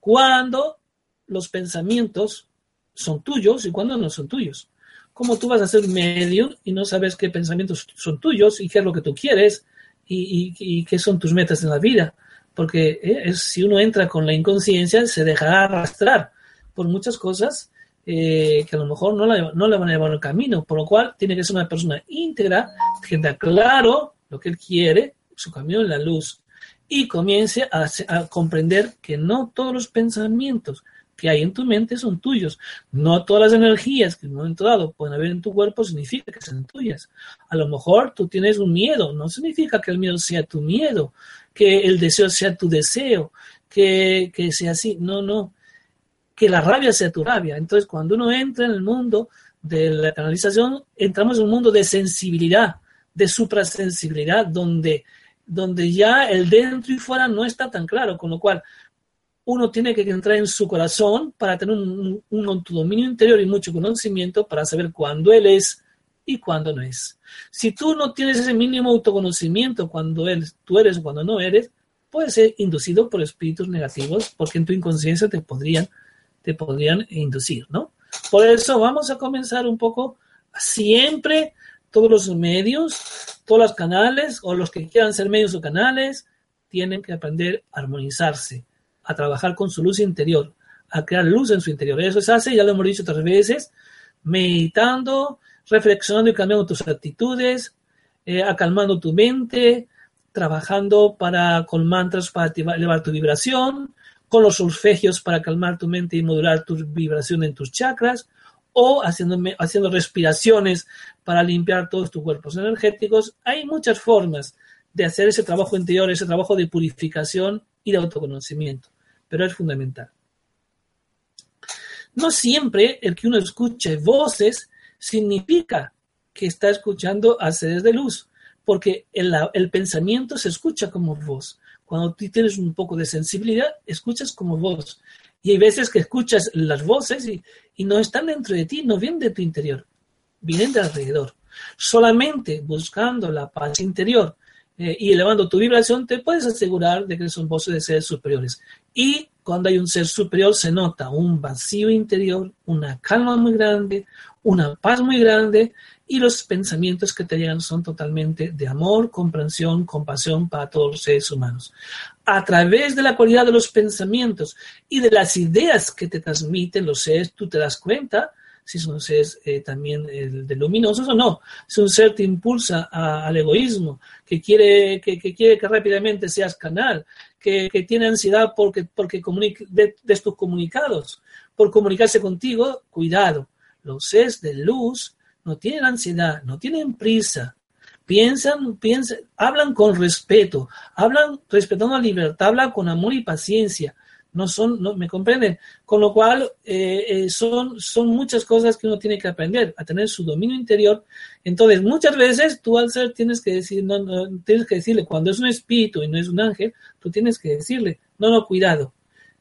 Cuando los pensamientos son tuyos y cuando no son tuyos. ¿Cómo tú vas a ser medio y no sabes qué pensamientos son tuyos y qué es lo que tú quieres y, qué son tus metas en la vida? Porque eh, si uno entra con la inconsciencia, se dejará arrastrar por muchas cosas eh, que a lo mejor no, no le van a llevar al camino, por lo cual tiene que ser una persona íntegra, que tenga claro lo que él quiere, su camino en la luz, y comience a, comprender que no todos los pensamientos que hay en tu mente son tuyos. No todas las energías que en un momento dado pueden haber en tu cuerpo significa que sean tuyas. A lo mejor tú tienes un miedo, no significa que el miedo sea tu miedo, que el deseo sea tu deseo, que, que sea así. No, no. Que la rabia sea tu rabia. Entonces, cuando uno entra en el mundo de la canalización, entramos en un mundo de sensibilidad, de suprasensibilidad, donde, donde ya el dentro y fuera no está tan claro, con lo cual uno tiene que entrar en su corazón para tener un, un autodominio interior y mucho conocimiento para saber cuándo él es y cuándo no es. Si tú no tienes ese mínimo autoconocimiento cuando él, tú eres o cuando no eres, puedes ser inducido por espíritus negativos porque en tu inconsciencia te podrían, te podrían inducir, ¿no? Por eso vamos a comenzar un poco siempre todos los medios, todos los canales o los que quieran ser medios o canales tienen que aprender a armonizarse a trabajar con su luz interior, a crear luz en su interior. Eso se hace, ya lo hemos dicho otras veces, meditando, reflexionando y cambiando tus actitudes, eh, acalmando tu mente, trabajando para, con mantras para elevar tu vibración, con los solfegios para calmar tu mente y modular tu vibración en tus chakras, o haciendo, haciendo respiraciones para limpiar todos tus cuerpos energéticos. Hay muchas formas de hacer ese trabajo interior, ese trabajo de purificación y de autoconocimiento pero es fundamental. No siempre el que uno escuche voces significa que está escuchando a seres de luz, porque el, pensamiento se escucha como voz. Cuando tú tienes un poco de sensibilidad, escuchas como voz. Y hay veces que escuchas las voces y, y no están dentro de ti, no vienen de tu interior, vienen de alrededor. Solamente buscando la paz interior eh, y elevando tu vibración, te puedes asegurar de que son voces de seres superiores. Y cuando hay un ser superior se nota un vacío interior, una calma muy grande, una paz muy grande y los pensamientos que te llegan son totalmente de amor, comprensión, compasión para todos los seres humanos. A través de la cualidad de los pensamientos y de las ideas que te transmiten los seres, tú te das cuenta si son seres eh, también eh, de luminosos o no. Si un ser te impulsa al egoísmo, que quiere que, quiere que rápidamente seas canal, que, tiene ansiedad porque, porque de, de tus comunicados, por comunicarse contigo, cuidado. Los seres de luz no tienen ansiedad, no tienen prisa, piensan, piensan, hablan con respeto, hablan respetando la libertad, hablan con amor y paciencia, no son, no, me comprenden. Con lo cual, eh, eh, son, son muchas cosas que uno tiene que aprender, a tener su dominio interior. Entonces, muchas veces tú al ser tienes que decir, no, no, tienes que decirle, cuando es un espíritu y no es un ángel, tú tienes que decirle, no, no, cuidado.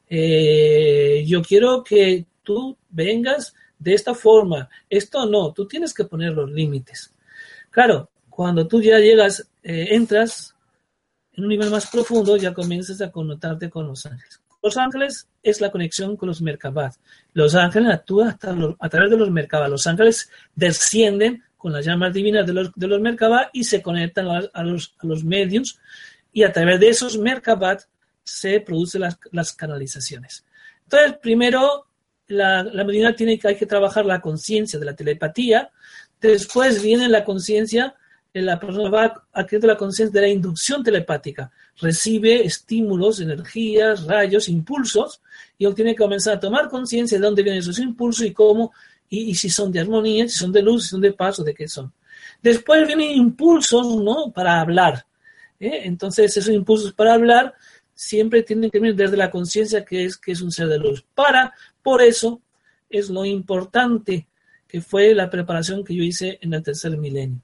Eh, yo quiero que tú vengas de esta forma. Esto no, tú tienes que poner los límites. Claro, cuando tú ya llegas, entras en un nivel más profundo, ya comienzas a connotarte con los ángeles. Los ángeles es la conexión con los Merkabat. Los ángeles actúan a través de los Merkabat. Los ángeles descienden con las llamas divinas de los, de y se conectan a, los, a los medios y a través de esos Merkabat se producen las, canalizaciones. Entonces, primero la, la tiene que, hay que trabajar la conciencia de la telepatía, después viene la conciencia, la persona va adquiriendo la conciencia de la inducción telepática, recibe estímulos, energías, rayos, impulsos, y él tiene que comenzar a tomar conciencia de dónde vienen esos impulsos y cómo, y, si son de armonía, si son de luz, si son de paz o de qué son. Después vienen impulsos, ¿no? Para hablar. ¿eh? Entonces, esos impulsos para hablar siempre tienen que venir desde la conciencia que es, que es un ser de luz. Para, por eso, es lo importante que fue la preparación que yo hice en el tercer milenio.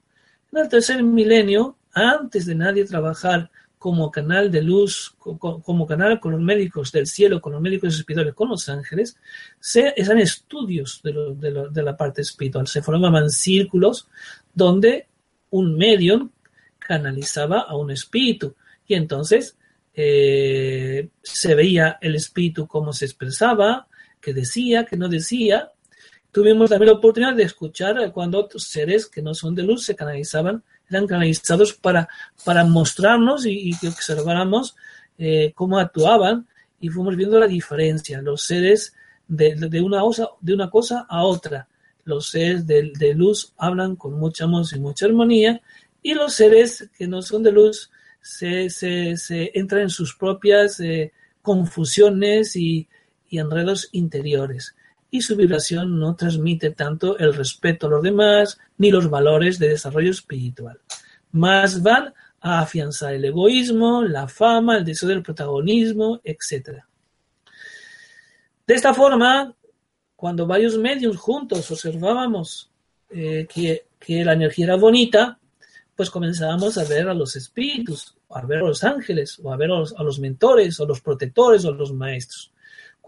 En el tercer milenio, antes de nadie trabajar como canal de luz, como, canal con los médicos del cielo, con los médicos espirituales, con los ángeles, se hacen estudios de, la parte espiritual. Se formaban círculos donde un medium canalizaba a un espíritu y entonces eh, se veía el espíritu cómo se expresaba, qué decía, qué no decía, Tuvimos también la oportunidad de escuchar cuando otros seres que no son de luz se canalizaban, eran canalizados para, para mostrarnos y, y que observáramos eh, cómo actuaban y fuimos viendo la diferencia, los seres de, de, una, cosa, de una cosa a otra. Los seres de, de, luz hablan con mucha amor y mucha armonía y los seres que no son de luz se, se, se entran en sus propias eh, confusiones y, y enredos interiores y su vibración no transmite tanto el respeto a los demás ni los valores de desarrollo espiritual. Más van a afianzar el egoísmo, la fama, el deseo del protagonismo, etc. De esta forma, cuando varios medios juntos observábamos eh, que, que, la energía era bonita, pues comenzábamos a ver a los espíritus, a ver a los ángeles, o a ver a los, a los mentores, o los protectores, o los maestros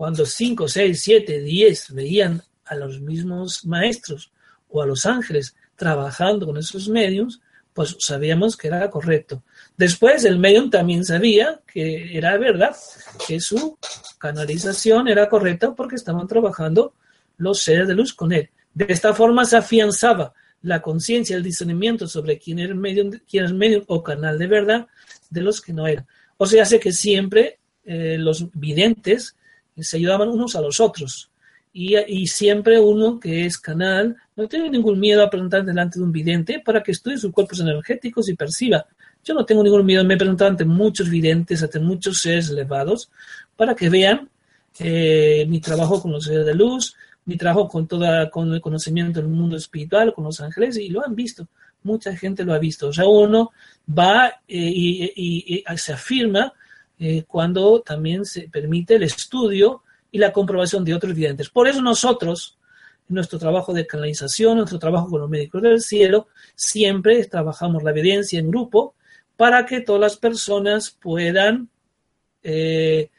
cuando 5, 6, 7, 10 veían a los mismos maestros o a los ángeles trabajando con esos medios, pues sabíamos que era correcto. Después el medium también sabía que era verdad, que su canalización era correcta porque estaban trabajando los seres de luz con él. De esta forma se afianzaba la conciencia, el discernimiento sobre quién era el medium, quién es medium o canal de verdad de los que no eran. O sea, hace que siempre eh, los videntes se ayudaban unos a los otros. Y, y, siempre uno que es canal no tiene ningún miedo a preguntar delante de un vidente para que estudie sus cuerpos energéticos y perciba. Yo no tengo ningún miedo, me he preguntado ante muchos videntes, ante muchos seres elevados, para que vean eh, mi trabajo con los seres de luz, mi trabajo con toda, con el conocimiento del mundo espiritual, con los ángeles, y lo han visto. Mucha gente lo ha visto. O sea, uno va eh, y, y, y se afirma eh, cuando también se permite el estudio y la comprobación de otros videntes. Por eso nosotros, en nuestro trabajo de canalización, nuestro trabajo con los médicos del cielo, siempre trabajamos la evidencia en grupo para que todas las personas puedan eh,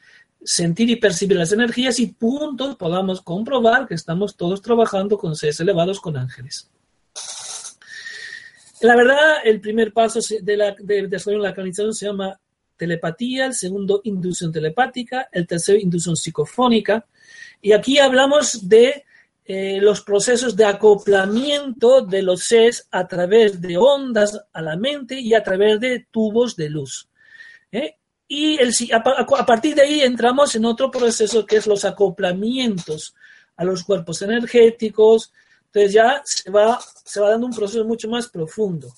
sentir y percibir las energías y puntos podamos comprobar que estamos todos trabajando con seres elevados, con ángeles. La verdad, el primer paso de de desarrollo de la canalización se llama telepatía, el segundo inducción telepática, el tercero inducción psicofónica. Y aquí hablamos de eh, los procesos de acoplamiento de los seres a través de ondas a la mente y a través de tubos de luz. ¿eh? Y a, partir de ahí entramos en otro proceso que es los acoplamientos a los cuerpos energéticos. Entonces ya se va, se va dando un proceso mucho más profundo.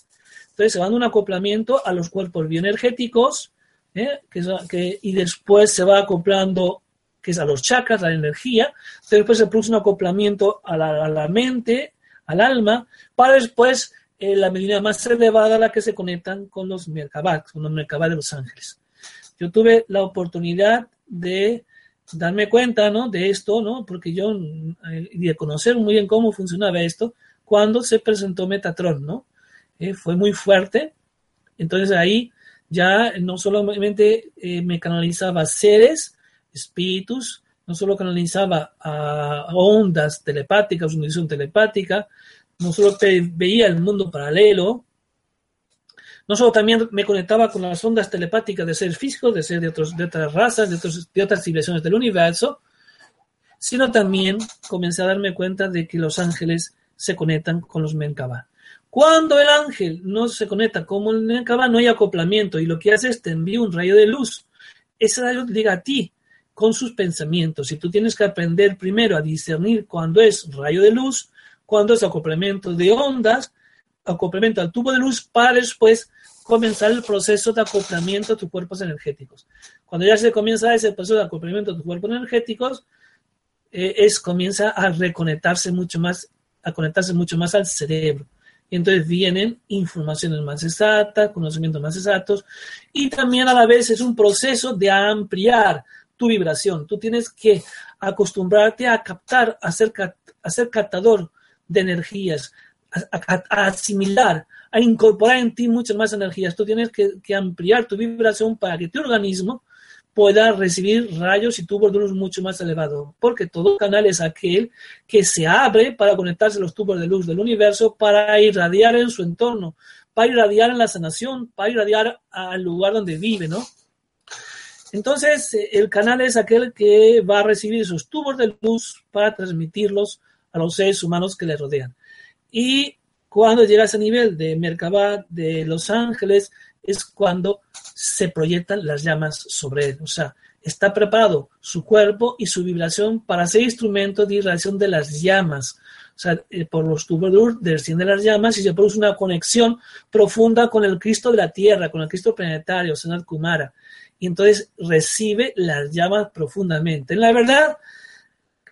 Entonces se va dando un acoplamiento a los cuerpos bioenergéticos, ¿eh? que, que, y después se va acoplando que es a los chakras, a la energía, después se produce un acoplamiento a la, a la mente, al alma, para después eh, la medida más elevada la que se conectan con los Merkabah, con los Merkabah de los ángeles. Yo tuve la oportunidad de darme cuenta ¿no? de esto, ¿no? porque yo, eh, y de conocer muy bien cómo funcionaba esto, cuando se presentó Metatron, ¿no? Eh, fue muy fuerte. Entonces ahí ya no solamente eh, me canalizaba seres, espíritus, no solo canalizaba ondas telepáticas, una visión telepática, no solo veía el mundo paralelo, no solo también me conectaba con las ondas telepáticas de seres físicos, de seres de, otros, de otras razas, de, otros, de otras civilizaciones del universo, sino también comencé a darme cuenta de que los ángeles se conectan con los Menkabah. Cuando el ángel no se conecta como el Merkabah, no hay acoplamiento y lo que hace es te envía un rayo de luz. Ese rayo llega a ti con sus pensamientos. Y tú tienes que aprender primero a discernir cuándo es rayo de luz, cuándo es acoplamiento de ondas, acoplamiento al tubo de luz, para después comenzar el proceso de acoplamiento a tus cuerpos energéticos. Cuando ya se comienza ese proceso de acoplamiento a tus cuerpos energéticos, eh, es comienza a reconectarse mucho más, a conectarse mucho más al cerebro. Y entonces vienen informaciones más exactas, conocimientos más exactos, y también a la vez es un proceso de ampliar tu vibración. Tú tienes que acostumbrarte a captar, a ser, a ser captador de energías, a, asimilar, a incorporar en ti muchas más energías. Tú tienes que, que, ampliar tu vibración para que tu organismo pueda recibir rayos y tubos de luz mucho más elevados, porque todo canal es aquel que se abre para conectarse a los tubos de luz del universo para irradiar en su entorno, para irradiar en la sanación, para irradiar al lugar donde vive, ¿no? Entonces, eh, el canal es aquel que va a recibir esos tubos de luz para transmitirlos a los seres humanos que le rodean. Y cuando llega a ese nivel de Merkabah, de Los Ángeles, es cuando se proyectan las llamas sobre él. O sea, está preparado su cuerpo y su vibración para ser instrumento de irradiación de las llamas. O sea, eh, por los tubos de luz descienden las llamas y se produce una conexión profunda con el Cristo de la Tierra, con el Cristo planetario, Sanat Kumara y entonces recibe las llamas profundamente. En la verdad,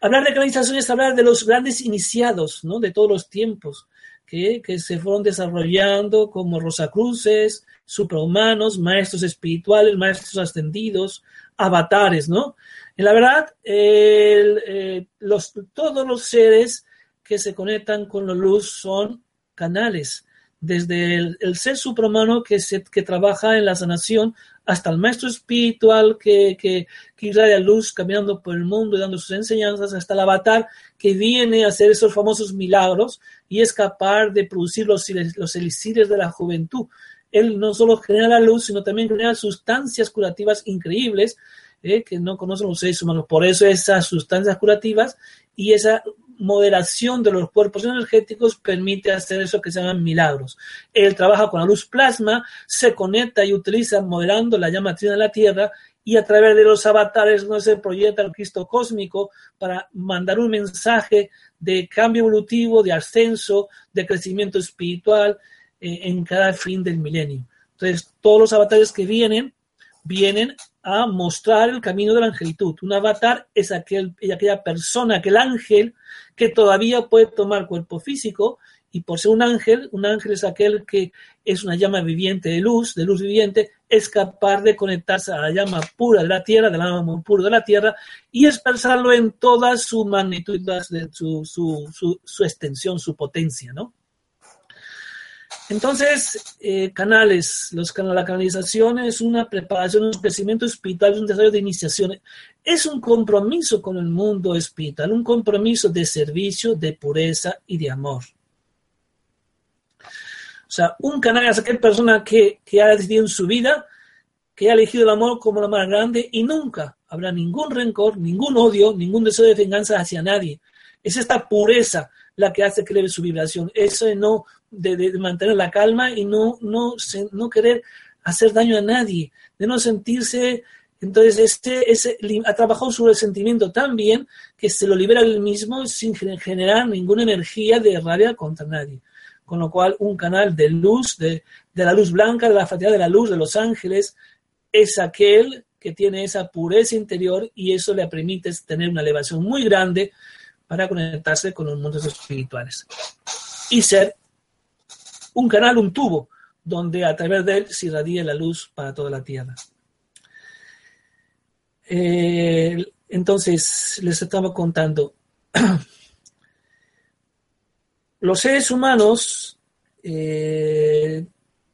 hablar de canalización es hablar de los grandes iniciados, ¿no? De todos los tiempos, que, que se fueron desarrollando como Rosacruces, suprahumanos, maestros espirituales, maestros ascendidos, avatares, ¿no? En la verdad, eh, los, todos los seres que se conectan con la luz son canales, desde el, ser suprahumano que, trabaja en la sanación hasta el maestro espiritual que, que, que luz caminando por el mundo y dando sus enseñanzas, hasta el avatar que viene a hacer esos famosos milagros y es capaz de producir los, los elixires de la juventud. Él no solo genera la luz, sino también genera sustancias curativas increíbles eh, que no conocen los seres humanos. Por eso esas sustancias curativas y esa moderación de los cuerpos energéticos permite hacer eso que se llaman milagros. Él trabaja con la luz plasma, se conecta y utiliza moderando la llama trina de la Tierra y a través de los avatares no se proyecta el Cristo cósmico para mandar un mensaje de cambio evolutivo, de ascenso, de crecimiento espiritual en cada fin del milenio. Entonces, todos los avatares que vienen, vienen a mostrar el camino de la angelitud. Un avatar es aquel, aquella persona, aquel ángel que todavía puede tomar cuerpo físico y por ser un ángel, un ángel es aquel que es una llama viviente de luz, de luz viviente, es capaz de conectarse a la llama pura de la tierra, de la llama pura de la tierra, y expresarlo en toda su magnitud, su, su, su, su extensión, su potencia, ¿no? Entonces, eh, canales, los, la canalización es una preparación, un crecimiento espiritual, es un desarrollo de iniciación, es un compromiso con el mundo espiritual, un compromiso de servicio, de pureza y de amor. O sea, un canal es aquella persona que, que ha decidido en su vida, que ha elegido el amor como lo más grande y nunca habrá ningún rencor, ningún odio, ningún deseo de venganza hacia nadie. Es esta pureza la que hace que eleve su vibración. Eso no de, mantener la calma y no, no, no querer hacer daño a nadie, de no sentirse entonces, este, ese, ha trabajado su resentimiento tan bien que se lo libera él mismo sin generar ninguna energía de rabia contra nadie. Con lo cual, un canal de luz, de, de la luz blanca, de la fatiga de la luz de los ángeles, es aquel que tiene esa pureza interior y eso le permite tener una elevación muy grande para conectarse con los mundos espirituales. Y ser un canal, un tubo, donde a través de él se irradia la luz para toda la Tierra. Eh, entonces, les estaba contando, los seres humanos, eh,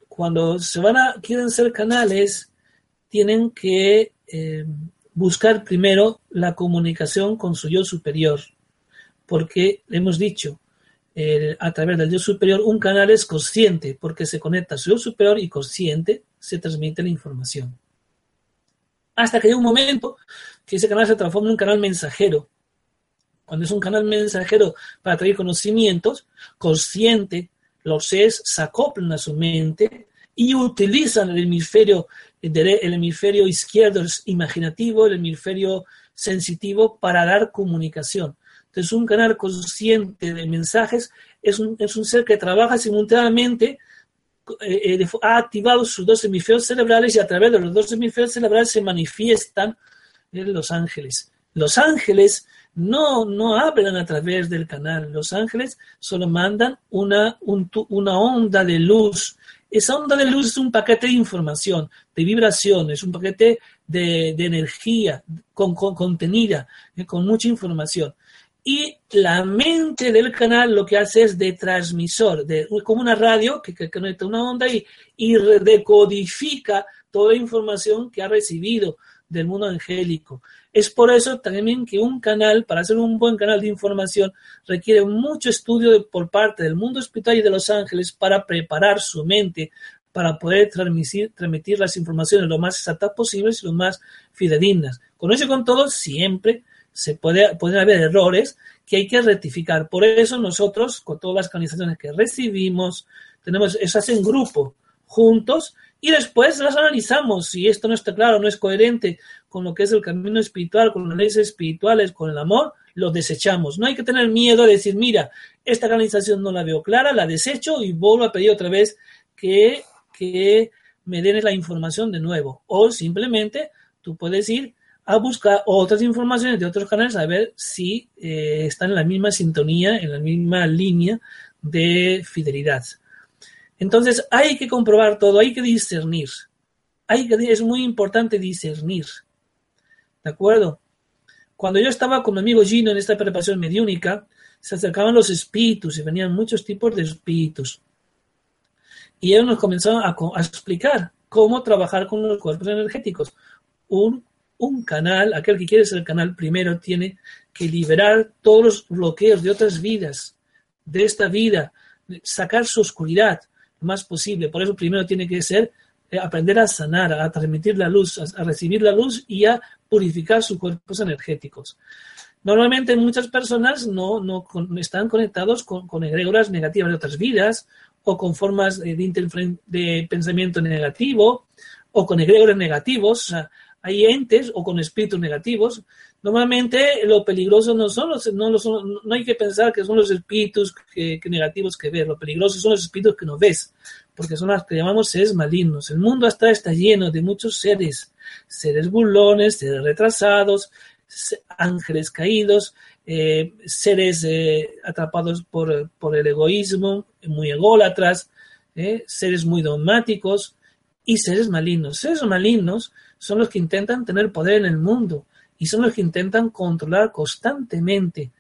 cuando se van a, quieren ser canales, tienen que eh, buscar primero la comunicación con su yo superior, porque hemos dicho, a través del Dios superior, un canal es consciente porque se conecta a su Dios superior y consciente se transmite la información. Hasta que hay un momento que ese canal se transforma en un canal mensajero. Cuando es un canal mensajero para traer conocimientos, consciente, los seres se acoplan a su mente y utilizan el hemisferio el hemisferio izquierdo imaginativo, el hemisferio sensitivo para dar comunicación. Entonces, un canal consciente de mensajes es un, es un ser que trabaja simultáneamente, eh, eh, ha activado sus dos hemisferios cerebrales y a través de los dos hemisferios cerebrales se manifiestan los ángeles. Los ángeles no, no hablan a través del canal. Los ángeles solo mandan una, una onda de luz. Esa onda de luz es un paquete de información, de vibración, es un paquete de, energía con, contenida, eh, con mucha información. Y la mente del canal lo que hace es de transmisor, de, como una radio que, que conecta una onda y, y decodifica toda la información que ha recibido del mundo angélico. Es por eso también que un canal, para hacer un buen canal de información, requiere mucho estudio por parte del mundo espiritual y de los ángeles para preparar su mente para poder transmitir, transmitir las informaciones lo más exactas posibles y lo más fidedignas. Con eso con todo, siempre se puede, pueden haber errores que hay que rectificar. Por eso nosotros, con todas las canalizaciones que recibimos, tenemos esas en grupo, juntos, y después las analizamos. Si esto no está claro, no es coherente con lo que es el camino espiritual, con las leyes espirituales, con el amor, lo desechamos. No hay que tener miedo a decir, mira, esta canalización no la veo clara, la desecho y vuelvo a pedir otra vez que, que me den la información de nuevo. O simplemente tú puedes ir a buscar otras informaciones de otros canales a ver si eh, están en la misma sintonía, en la misma línea de fidelidad. Entonces hay que comprobar todo, hay que discernir. Hay que, es muy importante discernir. ¿De acuerdo? Cuando yo estaba con mi amigo Gino en esta preparación mediúnica, se acercaban los espíritus y venían muchos tipos de espíritus. Y ellos nos comenzaron a, a explicar cómo trabajar con los cuerpos energéticos. Un un canal, aquel que quiere ser el canal primero, tiene que liberar todos los bloqueos de otras vidas, de esta vida, sacar su oscuridad lo más posible. Por eso primero tiene que ser eh, aprender a sanar, a transmitir la luz, a, recibir la luz y a purificar sus cuerpos energéticos. Normalmente muchas personas no, no están conectados con, con, egregoras negativas de otras vidas o con formas de, de pensamiento negativo o con egregores negativos. Hay entes o con espíritus negativos. Normalmente lo peligroso no son los, no, los, no hay que pensar que son los espíritus que, negativos que ves, lo peligroso son los espíritus que no ves, porque son los que llamamos seres malignos. El mundo hasta está lleno de muchos seres, seres burlones, seres retrasados, ángeles caídos, eh, seres eh, atrapados por, por, el egoísmo, muy ególatras, eh, seres muy dogmáticos y seres malignos. Seres malignos son los que intentan tener poder en el mundo y son los que intentan controlar constantemente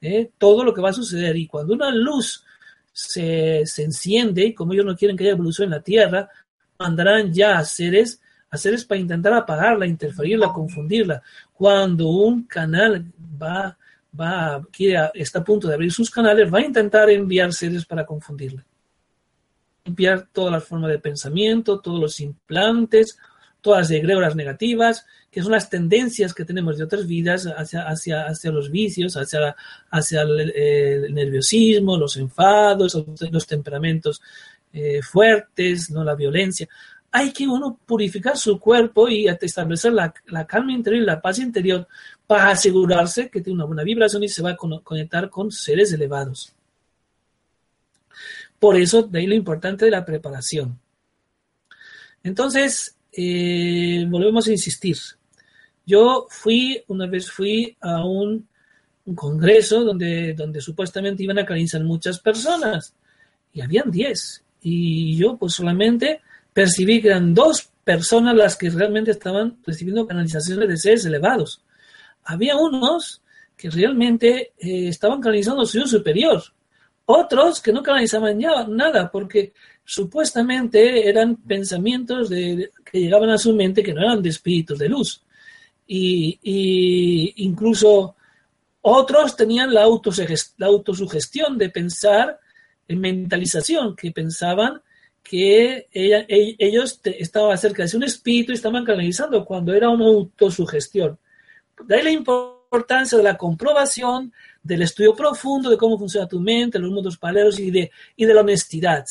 ¿eh? todo lo que va a suceder. Y cuando una luz se, se, enciende, como ellos no quieren que haya evolución en la Tierra, mandarán ya a seres, seres para intentar apagarla, interferirla, confundirla. Cuando un canal va, va, quiere, está a punto de abrir sus canales, va a intentar enviar seres para confundirla. Enviar todas las formas de pensamiento, todos los implantes, todas las egregoras negativas, que son las tendencias que tenemos de otras vidas hacia, hacia, hacia los vicios, hacia, hacia el, nerviosismo, los enfados, los temperamentos eh, fuertes, no la violencia. Hay que uno purificar su cuerpo y establecer la, la calma interior y la paz interior para asegurarse que tiene una buena vibración y se va a conectar con seres elevados. Por eso, de ahí lo importante de la preparación. Entonces, eh, volvemos a insistir. Yo fui, una vez fui a un, congreso donde, donde supuestamente iban a canalizar muchas personas y habían 10. Y yo pues solamente percibí que eran dos personas las que realmente estaban recibiendo canalizaciones de seres elevados. Había unos que realmente eh, estaban canalizando su superior, otros que no canalizaban ya nada porque supuestamente eran pensamientos de, que llegaban a su mente que no eran de espíritus de luz. Y, incluso otros tenían la, la autosugestión de pensar en mentalización, que pensaban que ella, e, ellos estaban cerca de un espíritu y estaban canalizando cuando era una autosugestión. De ahí la importancia de la comprobación, del estudio profundo de cómo funciona tu mente, los mundos paralelos y de, y de la honestidad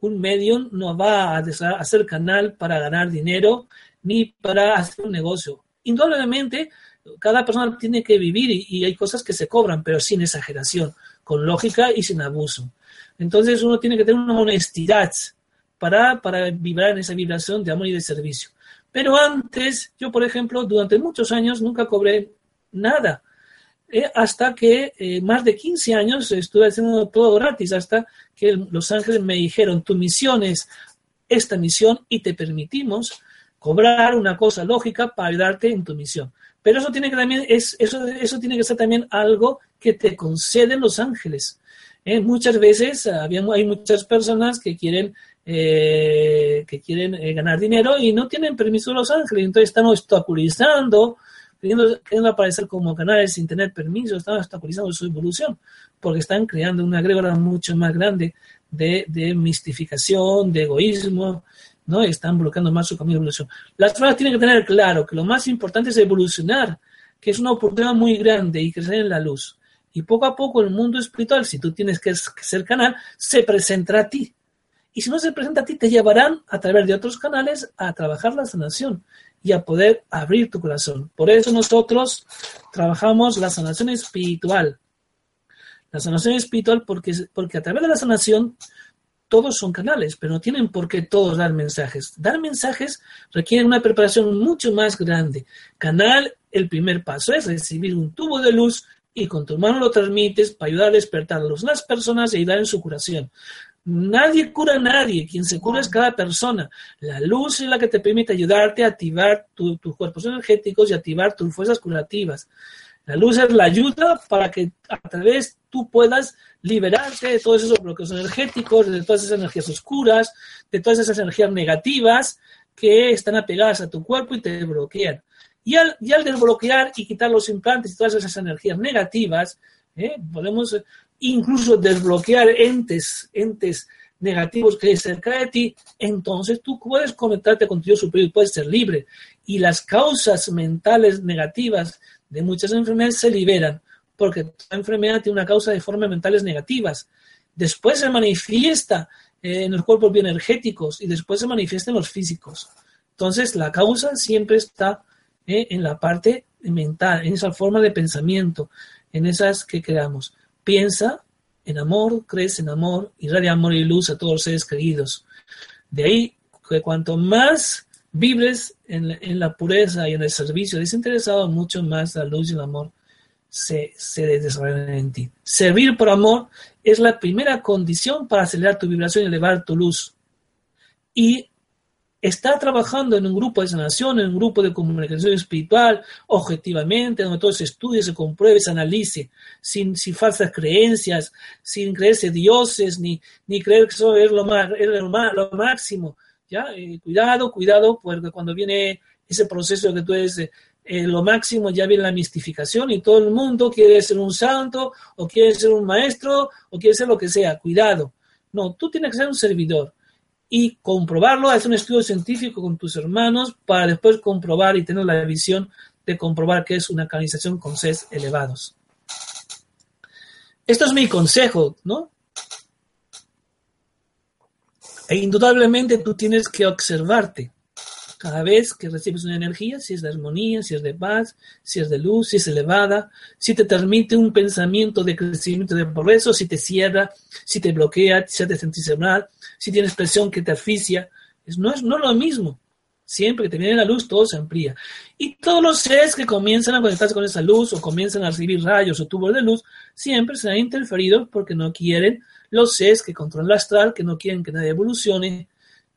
un medium no va a hacer canal para ganar dinero ni para hacer un negocio. Indudablemente, cada persona tiene que vivir y, y hay cosas que se cobran, pero sin exageración, con lógica y sin abuso. Entonces uno tiene que tener una honestidad para, para vibrar en esa vibración de amor y de servicio. Pero antes, yo por ejemplo, durante muchos años nunca cobré nada. Eh, hasta que eh, más de 15 años estuve haciendo todo gratis, hasta que los ángeles me dijeron, tu misión es esta misión y te permitimos cobrar una cosa lógica para ayudarte en tu misión. Pero eso tiene que también, es, eso, eso tiene que ser también algo que te conceden los ángeles. Eh, muchas veces había, hay muchas personas que quieren que quieren ganar dinero y no tienen permiso de los ángeles, entonces están obstaculizando, queriendo, aparecer como canales sin tener permiso, están obstaculizando su evolución, porque están creando una agregora mucho más grande de, de, mistificación, de egoísmo, ¿no? Están bloqueando más su camino de evolución. Las personas tienen que tener claro que lo más importante es evolucionar, que es una oportunidad muy grande y crecer en la luz. Y poco a poco el mundo espiritual, si tú tienes que ser canal, se presentará a ti. Y si no se presenta a ti, te llevarán a través de otros canales a trabajar la sanación y a poder abrir tu corazón. Por eso nosotros trabajamos la sanación espiritual. La sanación espiritual porque, porque a través de la sanación todos son canales, pero no tienen por qué todos dar mensajes. Dar mensajes requiere una preparación mucho más grande. Canal, el primer paso es recibir un tubo de luz y con tu mano lo transmites para ayudar a despertar a las personas y ayudar en su curación. Nadie cura a nadie, quien se cura es cada persona. La luz es la que te permite ayudarte a activar tus cuerpos energéticos y activar tus fuerzas curativas. La luz es la ayuda para que a través tú puedas liberarte de todos esos bloqueos energéticos, de todas esas energías oscuras, de todas esas energías negativas que están apegadas a tu cuerpo y te bloquean. Y al, y al desbloquear y quitar los implantes y todas esas energías negativas, ¿eh? podemos incluso desbloquear entes, entes negativos que hay cerca de ti, entonces tú puedes conectarte con tu Dios superior y puedes ser libre. Y las causas mentales negativas de muchas enfermedades se liberan, porque la enfermedad tiene una causa de formas mentales negativas. Después se manifiesta eh, en los cuerpos bioenergéticos y después se manifiesta en los físicos. Entonces, la causa siempre está eh, en la parte mental, en esa forma de pensamiento, en esas que creamos. Piensa en amor, crees en amor, irradia amor y luz a todos los seres queridos. De ahí que cuanto más vibres en, la pureza y en el servicio desinteresado, mucho más la luz y el amor se, se desarrollan en ti. Servir por amor es la primera condición para acelerar tu vibración y elevar tu luz. Y está trabajando en un grupo de sanación, en un grupo de comunicación espiritual, objetivamente, donde todo se estudie, se compruebe, se analice, sin, sin falsas creencias, sin creerse dioses, ni, ni creer que eso es lo, más, es lo, más, lo máximo. ¿ya? Eh, cuidado, cuidado, porque cuando viene ese proceso que tú eres eh, eh, lo máximo, ya viene la mistificación y todo el mundo quiere ser un santo, o quiere ser un maestro, o quiere ser lo que sea. Cuidado. No, tú tienes que ser un servidor y comprobarlo, hacer un estudio científico con tus hermanos para después comprobar y tener la visión de comprobar que es una canalización con seres elevados. Esto es mi consejo, ¿no? E indudablemente tú tienes que observarte cada vez que recibes una energía, si es de armonía, si es de paz, si es de luz, si es elevada, si te transmite un pensamiento de crecimiento de progreso, si te cierra, si te bloquea, si te sentís mal, si tienes presión que te asfixia. No es no lo mismo. Siempre que te viene la luz, todo se amplía. Y todos los seres que comienzan a conectarse con esa luz o comienzan a recibir rayos o tubos de luz, siempre serán interferidos porque no quieren los seres que controlan el astral, que no quieren que nadie evolucione,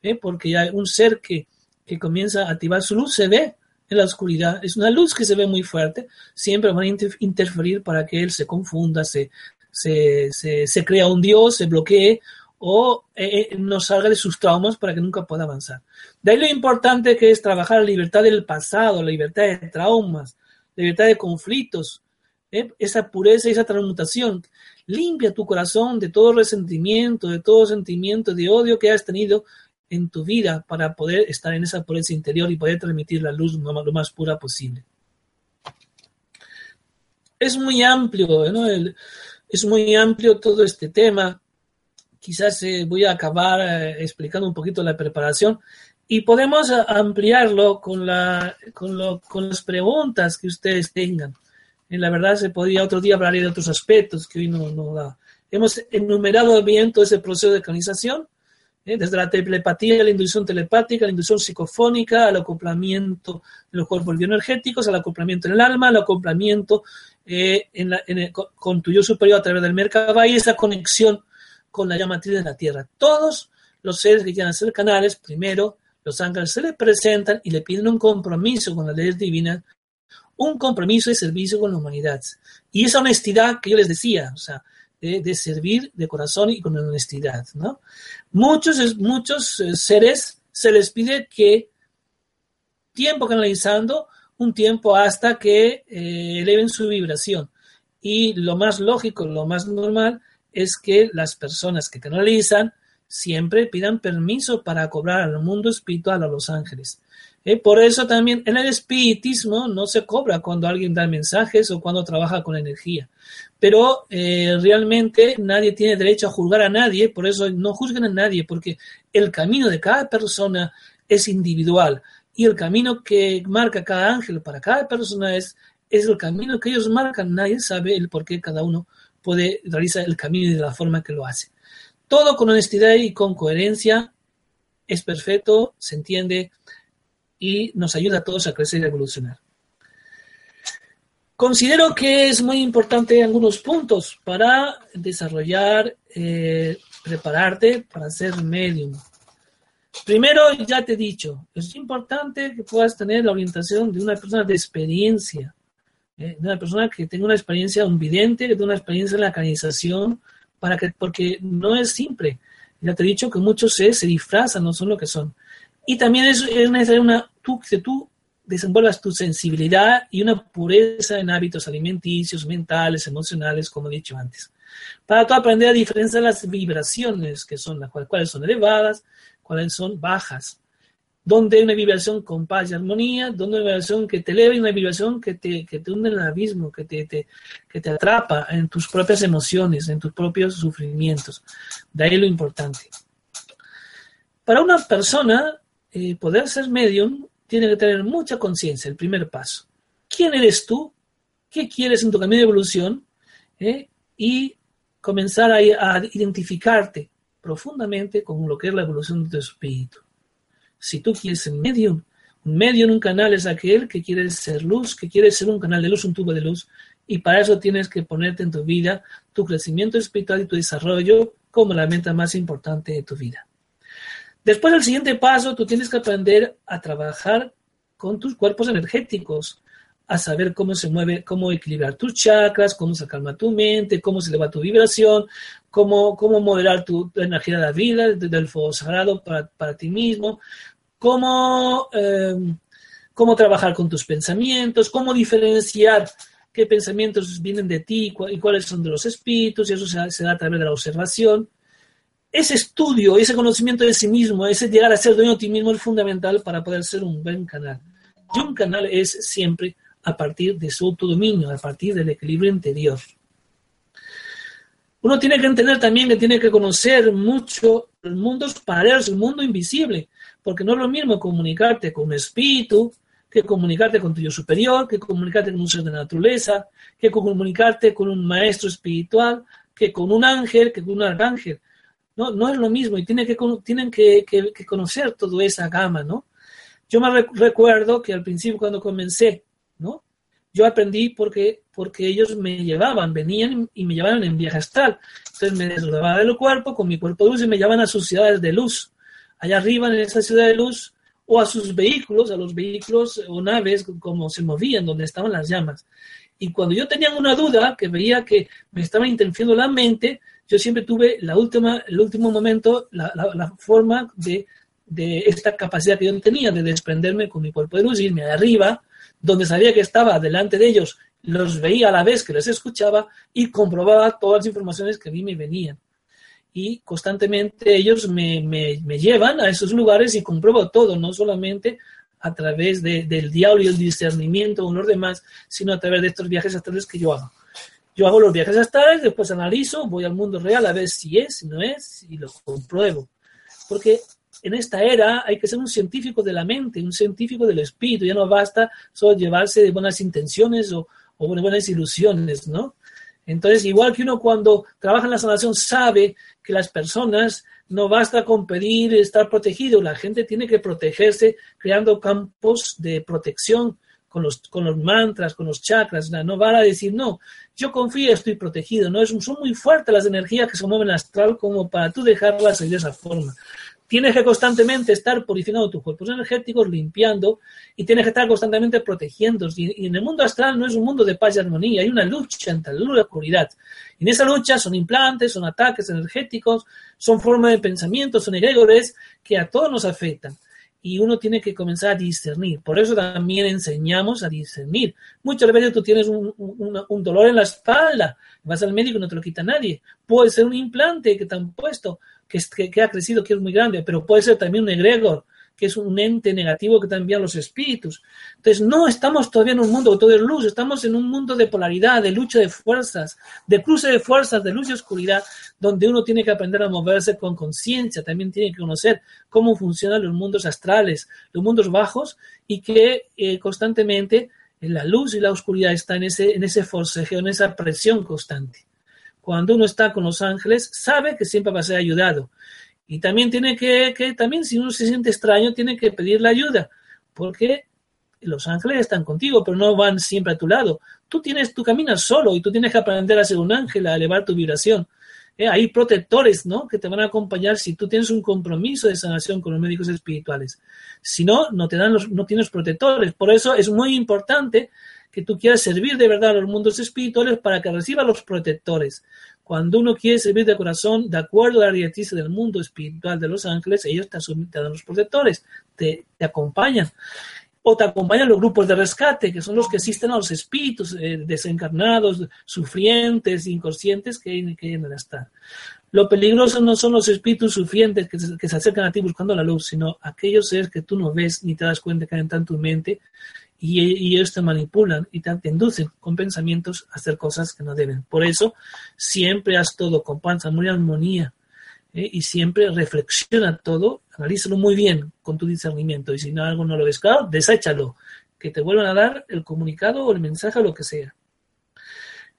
¿eh? porque ya un ser que que comienza a activar su luz se ve en la oscuridad. Es una luz que se ve muy fuerte. Siempre van a interferir para que él se confunda, se, se, se, crea un dios, se bloquee o eh, eh, no salga de sus traumas para que nunca pueda avanzar. De ahí lo importante que es trabajar la libertad del pasado, la libertad de traumas, la libertad de conflictos, ¿eh? esa pureza y esa transmutación. Limpia tu corazón de todo resentimiento, de todo sentimiento de odio que has tenido en tu vida para poder estar en esa pureza interior y poder transmitir la luz lo más pura posible. Es muy amplio, ¿no? es muy amplio todo este tema. Quizás eh, voy a acabar eh, explicando un poquito la preparación. Y podemos ampliarlo con, la, con, lo, con las preguntas que ustedes tengan. En la verdad, se podría otro día hablar de otros aspectos que hoy no, no da. Hemos enumerado bien todo ese proceso de canalización, ¿eh? desde la telepatía, la inducción telepática, la inducción psicofónica, al acoplamiento de los cuerpos bioenergéticos, al acoplamiento en el alma, al acoplamiento eh, en la, en el, con tu yo superior a través del Merkaba y esa conexión con la llama de la Tierra. Todos los seres que quieran ser canales, primero los ángeles se les presentan y le piden un compromiso con las leyes divinas, un compromiso de servicio con la humanidad. Y esa honestidad que yo les decía, o sea, de, de servir de corazón y con honestidad, ¿no? Muchos, muchos eh, seres se les pide que tiempo canalizando, un tiempo hasta que eh, eleven su vibración. Y lo más lógico, lo más normal es que las personas que canalizan siempre pidan permiso para cobrar al mundo espiritual, a los ángeles. Eh, por eso también en el espiritismo no se cobra cuando alguien da mensajes o cuando trabaja con energía. Pero eh, realmente nadie tiene derecho a juzgar a nadie, por eso no juzguen a nadie, porque el camino de cada persona es individual y el camino que marca cada ángel para cada persona es, es el camino que ellos marcan. Nadie sabe el por qué cada uno puede realizar el camino de la forma que lo hace. Todo con honestidad y con coherencia es perfecto, se entiende y nos ayuda a todos a crecer y evolucionar. Considero que es muy importante algunos puntos para desarrollar, eh, prepararte para ser medium. Primero, ya te he dicho, es importante que puedas tener la orientación de una persona de experiencia, ¿eh? una persona que tenga una experiencia, un vidente, que tenga una experiencia en la canalización, para que, porque no es simple. Ya te he dicho que muchos se, se disfrazan, no son lo que son. Y también es, es necesario una, tú, que tú desenvuelvas tu sensibilidad y una pureza en hábitos alimenticios, mentales, emocionales, como he dicho antes. Para tú aprender a diferenciar las vibraciones, que son las cuales son elevadas, cuáles son bajas. Donde hay una vibración con paz y armonía, donde hay una vibración que te eleva y una vibración que te, que te hunde en el abismo, que te, te, que te atrapa en tus propias emociones, en tus propios sufrimientos. De ahí lo importante. Para una persona, eh, poder ser medium tiene que tener mucha conciencia, el primer paso. ¿Quién eres tú? ¿Qué quieres en tu camino de evolución? ¿Eh? Y comenzar a, a, identificarte profundamente con lo que es la evolución de tu espíritu. Si tú quieres ser medium, un medium, un canal es aquel que quiere ser luz, que quiere ser un canal de luz, un tubo de luz, y para eso tienes que ponerte en tu vida tu crecimiento espiritual y tu desarrollo como la meta más importante de tu vida. Después, el siguiente paso, tú tienes que aprender a trabajar con tus cuerpos energéticos, a saber cómo se mueve, cómo equilibrar tus chakras, cómo se calma tu mente, cómo se eleva tu vibración, cómo, cómo moderar tu, tu energía de la vida, del fuego sagrado para, para ti mismo, cómo, eh, cómo trabajar con tus pensamientos, cómo diferenciar qué pensamientos vienen de ti y cuáles son de los espíritus, y eso se, da a través de la observación ese estudio, ese conocimiento de sí mismo, ese llegar a ser dueño de ti mismo es fundamental para poder ser un buen canal. Y un canal es siempre a partir de su autodominio, a partir del equilibrio interior. Uno tiene que entender también que tiene que conocer mucho los mundos paralelos, el mundo invisible, porque no es lo mismo comunicarte con un espíritu, que comunicarte con tu yo superior, que comunicarte con un ser de naturaleza, que comunicarte con un maestro espiritual, que con un ángel, que con un arcángel. No, no es lo mismo y tienen que, tienen que, conocer toda esa gama, ¿no? Yo me recuerdo que al principio cuando comencé, ¿no? Yo aprendí porque, porque ellos me llevaban, venían y me llevaban en viaje astral. Entonces me desdobaba del cuerpo con mi cuerpo luz y me llevaban a sus ciudades de luz. Allá arriba en esa ciudad de luz o a sus vehículos, a los vehículos o naves como se movían, donde estaban las llamas. Y cuando yo tenía una duda, que veía que me estaba interfiriendo la mente, yo siempre tuve la última, el último momento, la, la, forma de, de, esta capacidad que yo tenía de desprenderme con mi cuerpo de luz, irme arriba, donde sabía que estaba delante de ellos, los veía a la vez que les escuchaba y comprobaba todas las informaciones que a mí me venían. Y constantemente ellos me, me, me llevan a esos lugares y compruebo todo, no solamente a través de, del diablo y el discernimiento o los demás, sino a través de estos viajes astrales que yo hago. Yo hago los viajes astrales, después analizo, voy al mundo real a ver si es, si no es, y lo compruebo. Porque en esta era hay que ser un científico de la mente, un científico del espíritu. Ya no basta solo llevarse de buenas intenciones o, o buenas ilusiones, ¿no? Entonces, igual que uno cuando trabaja en la sanación sabe que las personas no basta con pedir estar protegido, la gente tiene que protegerse creando campos de protección con los, con los mantras, con los chakras, no van a decir, no, yo confío, estoy protegido, no es, son muy fuertes las energías que se mueven astral como para tú dejarlas de esa forma. Tienes que constantemente estar purificando tus cuerpos energéticos, limpiando, y tienes que estar constantemente protegiendo. Y, en el mundo astral no es un mundo de paz y armonía, hay una lucha entre la luz y la oscuridad. Y en esa lucha son implantes, son ataques energéticos, son formas de pensamiento, son egregores que a todos nos afectan y uno tiene que comenzar a discernir. Por eso también enseñamos a discernir. Muchas veces tú tienes un, un, dolor en la espalda, vas al médico y no te lo quita nadie. Puede ser un implante que te han puesto, que, que, que ha crecido, que es muy grande, pero puede ser también un egregor, que es un ente negativo que envían los espíritus. Entonces, no estamos todavía en un mundo de todo es luz, estamos en un mundo de polaridad, de lucha de fuerzas, de cruce de fuerzas, de luz y oscuridad, donde uno tiene que aprender a moverse con conciencia, también tiene que conocer cómo funcionan los mundos astrales, los mundos bajos, y que eh, constantemente la luz y la oscuridad están en ese, en ese forcejeo, en esa presión constante. Cuando uno está con los ángeles, sabe que siempre va a ser ayudado. Y también tiene que, que, también si uno se siente extraño, tiene que pedir la ayuda, porque los ángeles están contigo, pero no van siempre a tu lado. Tú tienes, tú caminas solo y tú tienes que aprender a ser un ángel, a elevar tu vibración. Eh, hay protectores, ¿no? Que te van a acompañar si tú tienes un compromiso de sanación con los médicos espirituales. Si no, no te dan los, no tienes protectores. Por eso es muy importante que tú quieras servir de verdad a los mundos espirituales para que reciba los protectores. Cuando uno quiere servir de corazón, de acuerdo a la directriz del mundo espiritual de los ángeles, ellos te, te dan los protectores, te, te, acompañan. O te acompañan los grupos de rescate, que son los que asisten a los espíritus eh, desencarnados, sufrientes, inconscientes que, que en estar. Lo peligroso no son los espíritus sufrientes que se, que se acercan a ti buscando la luz, sino aquellos seres que tú no ves ni te das cuenta que hay en tu mente y, ellos te manipulan y te, inducen con pensamientos a hacer cosas que no deben. Por eso, siempre haz todo con panza, muy armonía ¿eh? y siempre reflexiona todo, analízalo muy bien con tu discernimiento y si no algo no lo ves claro, deséchalo, que te vuelvan a dar el comunicado o el mensaje o lo que sea.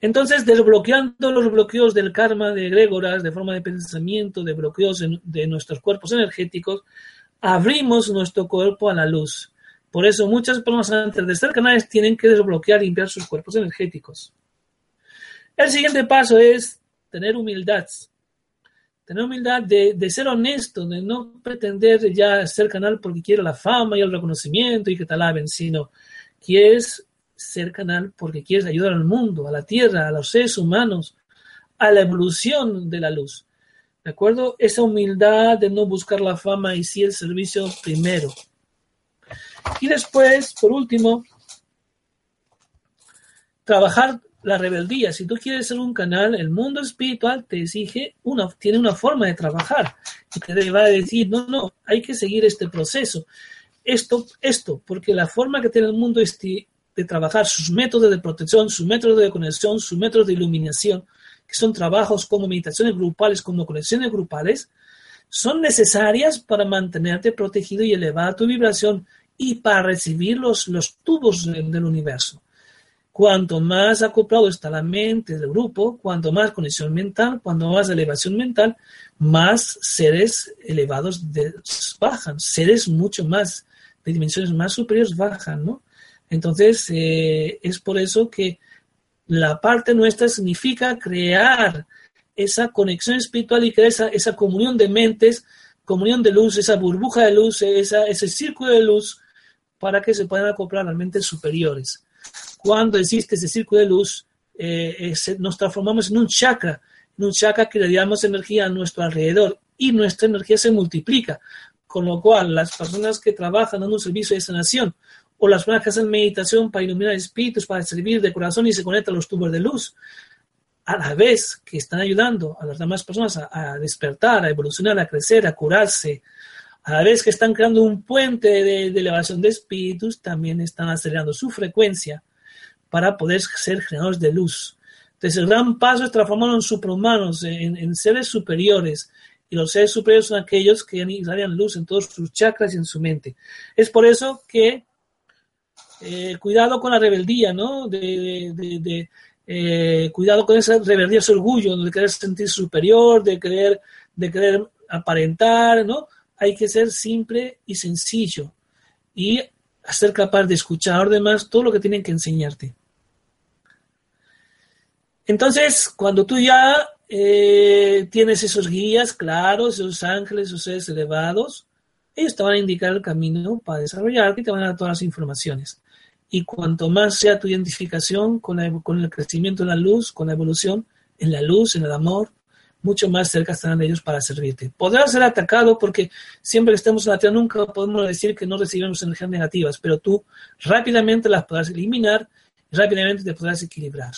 Entonces, desbloqueando los bloqueos del karma de egregoras, de forma de pensamiento, de bloqueos de nuestros cuerpos energéticos, abrimos nuestro cuerpo a la luz por eso muchas personas antes de ser canales tienen que desbloquear y limpiar sus cuerpos energéticos. El siguiente paso es tener humildad. Tener humildad de, ser honesto, de no pretender ya ser canal porque quiero la fama y el reconocimiento y que te alaben, sino quieres ser canal porque quieres ayudar al mundo, a la tierra, a los seres humanos, a la evolución de la luz. ¿De acuerdo? Esa humildad de no buscar la fama y sí el servicio primero. Y después, por último, trabajar la rebeldía. Si tú quieres ser un canal, el mundo espiritual te exige una, tiene una forma de trabajar y te va a decir, no, no, hay que seguir este proceso. Esto, esto, porque la forma que tiene el mundo de trabajar, sus métodos de protección, sus métodos de conexión, sus métodos de iluminación, que son trabajos como meditaciones grupales, como conexiones grupales, son necesarias para mantenerte protegido y elevar tu vibración y para recibir los, tubos del universo. Cuanto más acoplado está la mente del grupo, cuanto más conexión mental, cuanto más elevación mental, más seres elevados bajan, seres mucho más, de dimensiones más superiores bajan, ¿no? Entonces, eh, es por eso que la parte nuestra significa crear esa conexión espiritual y crear esa, esa comunión de mentes, comunión de luz, esa burbuja de luz, esa, ese círculo de luz para que se puedan acoplar a mentes superiores. Cuando existe ese círculo de luz, eh, nos transformamos en un chakra, en un chakra que le damos energía a nuestro alrededor y nuestra energía se multiplica. Con lo cual, las personas que trabajan dando un servicio de sanación o las personas que hacen meditación para iluminar espíritus, para servir de corazón y se conectan a los tubos de luz, a la vez que están ayudando a las demás personas a despertar, a evolucionar, a crecer, a curarse, a la vez que están creando un puente de, elevación de espíritus, también están acelerando su frecuencia para poder ser generadores de luz. Entonces, el gran paso es transformarnos en superhumanos, en, seres superiores, Y los seres superiores son aquellos que irradian luz en todos sus chakras y en su mente. Es por eso que eh, cuidado con la rebeldía, ¿no? De, eh, cuidado con esa rebeldía, ese orgullo, de querer sentir superior, de querer, de querer aparentar, ¿no? Hay que ser simple y sencillo y ser capaz de escuchar a los demás todo lo que tienen que enseñarte. Entonces, cuando tú ya eh, tienes esos guías claros, esos ángeles, esos seres elevados, ellos te van a indicar el camino para desarrollarte y te van a dar todas las informaciones. Y cuanto más sea tu identificación con, el crecimiento de la luz, con la evolución en la luz, en el amor, mucho más cerca estarán ellos para servirte. Podrás ser atacado porque siempre que estemos en la Tierra nunca podemos decir que no recibimos energías negativas, pero tú rápidamente las podrás eliminar y rápidamente te podrás equilibrar.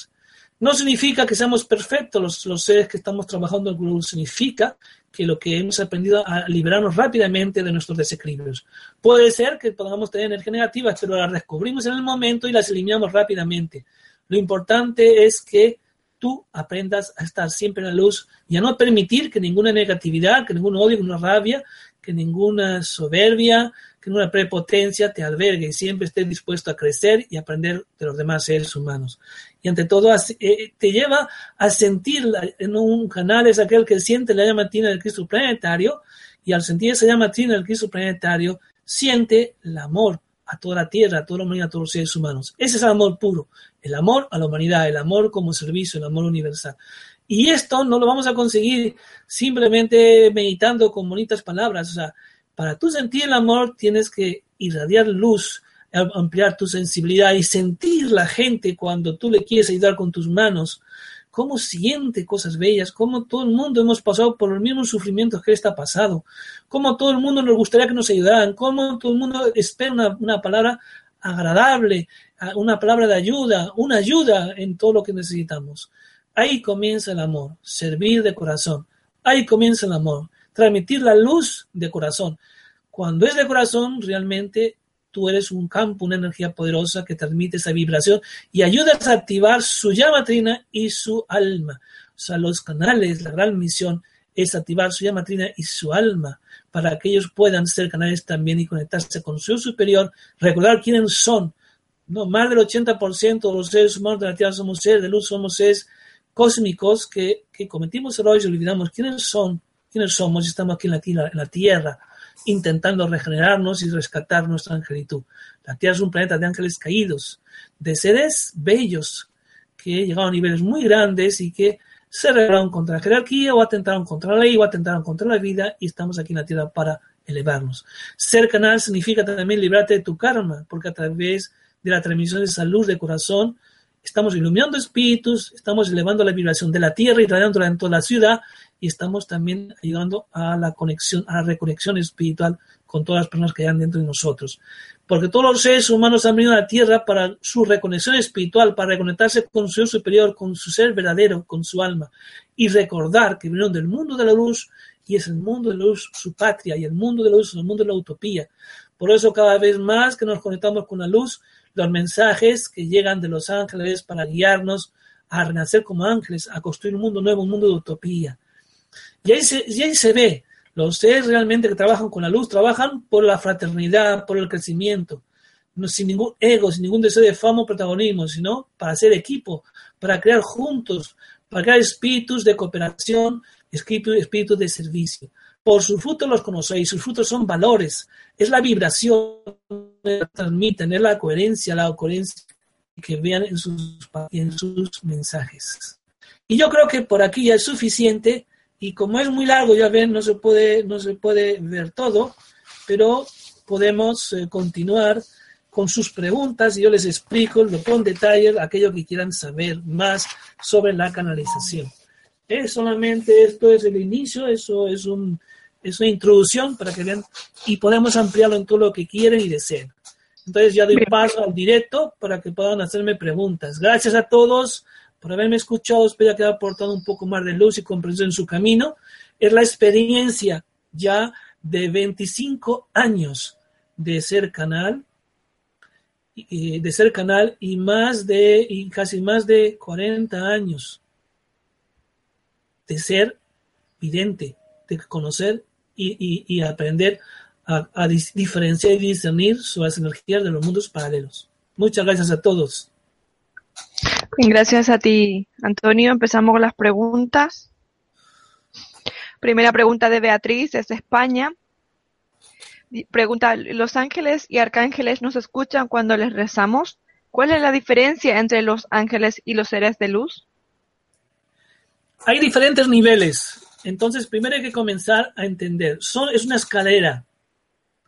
No significa que seamos perfectos los, seres que estamos trabajando en grupo, significa que lo que hemos aprendido a liberarnos rápidamente de nuestros desequilibrios. Puede ser que podamos tener energía negativa, pero las descubrimos en el momento y las eliminamos rápidamente. Lo importante es que tú aprendas a estar siempre en la luz y a no permitir que ninguna negatividad, que ningún odio, que ninguna rabia, que ninguna soberbia, que ninguna prepotencia te albergue y siempre estés dispuesto a crecer y aprender de los demás seres humanos. Y ante todo eh, te lleva a sentir en un canal es aquel que siente la llama tina del Cristo planetario y al sentir esa llama tina del Cristo planetario siente el amor a toda la tierra, a toda la humanidad, a todos los seres humanos. Ese es el amor puro, el amor a la humanidad, el amor como servicio, el amor universal. Y esto no lo vamos a conseguir simplemente meditando con bonitas palabras. O sea, para tú sentir el amor tienes que irradiar luz, ampliar tu sensibilidad y sentir la gente cuando tú le quieres ayudar con tus manos, cómo siente cosas bellas, cómo todo el mundo hemos pasado por los mismos sufrimientos que él está pasado, cómo todo el mundo nos gustaría que nos ayudaran, cómo todo el mundo espera una, una palabra agradable, una palabra de ayuda, una ayuda en todo lo que necesitamos. Ahí comienza el amor, servir de corazón. Ahí comienza el amor, transmitir la luz de corazón. Cuando es de corazón, realmente tú eres un campo, una energía poderosa que transmite esa vibración y ayudas a activar su llama trina y su alma. O sea, los canales, la gran misión es activar su llama trina y su alma para que ellos puedan ser canales también y conectarse con su superior, recordar quiénes son. No, más del 80% de los seres humanos de la Tierra somos seres de luz, somos seres cósmicos que, que cometimos errores y olvidamos quiénes son, quiénes somos y estamos aquí en la, en la Tierra intentando regenerarnos y rescatar nuestra angelitud. La Tierra es un planeta de ángeles caídos, de seres bellos que llegaron a niveles muy grandes y que se rebelaron contra la jerarquía o atentaron contra la ley o atentaron contra la vida y estamos aquí en la Tierra para elevarnos. Ser canal significa también librarte de tu karma, porque a través de la transmisión de esa luz de corazón estamos iluminando espíritus, estamos elevando la vibración de la Tierra y radiándola en toda la ciudad y estamos también ayudando a la conexión, a la reconexión espiritual con todas las personas que hay dentro de nosotros. Porque todos los seres humanos han venido a la Tierra para su reconexión espiritual, para reconectarse con su ser superior, con su ser verdadero, con su alma, y recordar que vinieron del mundo de la luz y es el mundo de la luz su patria y el mundo de la luz es el mundo de la utopía. Por eso cada vez más que nos conectamos con la luz, los mensajes que llegan de los ángeles para guiarnos a renacer como ángeles, a construir un mundo nuevo, un mundo de utopía. Y ahí se, y ahí se ve, los seres realmente que trabajan con la luz, trabajan por la fraternidad, por el crecimiento, sin ningún ego, sin ningún deseo de fama o protagonismo, sino para hacer equipo, para crear juntos, para crear espíritus de cooperación, espíritus, espíritus de servicio. Por sus frutos los conocéis, sus frutos son valores, es la vibración que transmiten, es la coherencia, la coherencia que vean en sus mensajes. Y yo creo que por aquí ya es suficiente y como es muy largo, ya ven, no se puede, no se puede ver todo, pero podemos eh, continuar con sus preguntas y yo les explico con detalle aquello que quieran saber más sobre la canalización. Es solamente esto es el inicio, eso es, un, es una introducción para que vean y podemos ampliarlo en todo lo que quieren y deseen. Entonces ya doy paso al directo para que puedan hacerme preguntas. Gracias a todos por haberme escuchado, espero que haya aportado un poco más de luz y comprensión en su camino. Es la experiencia ya de 25 años de ser canal, de ser canal y más de, y casi más de 40 años de ser vidente, de conocer y, aprender a, a, diferenciar y discernir sobre las energías de los mundos paralelos. Muchas gracias a todos. Gracias a ti, Antonio. Empezamos con las preguntas. Primera pregunta de Beatriz desde España. Pregunta, ¿los ángeles y arcángeles nos escuchan cuando les rezamos? ¿Cuál es la diferencia entre los ángeles y los seres de luz? Hay diferentes niveles. Entonces, primero hay que comenzar a entender. Son, es una escalera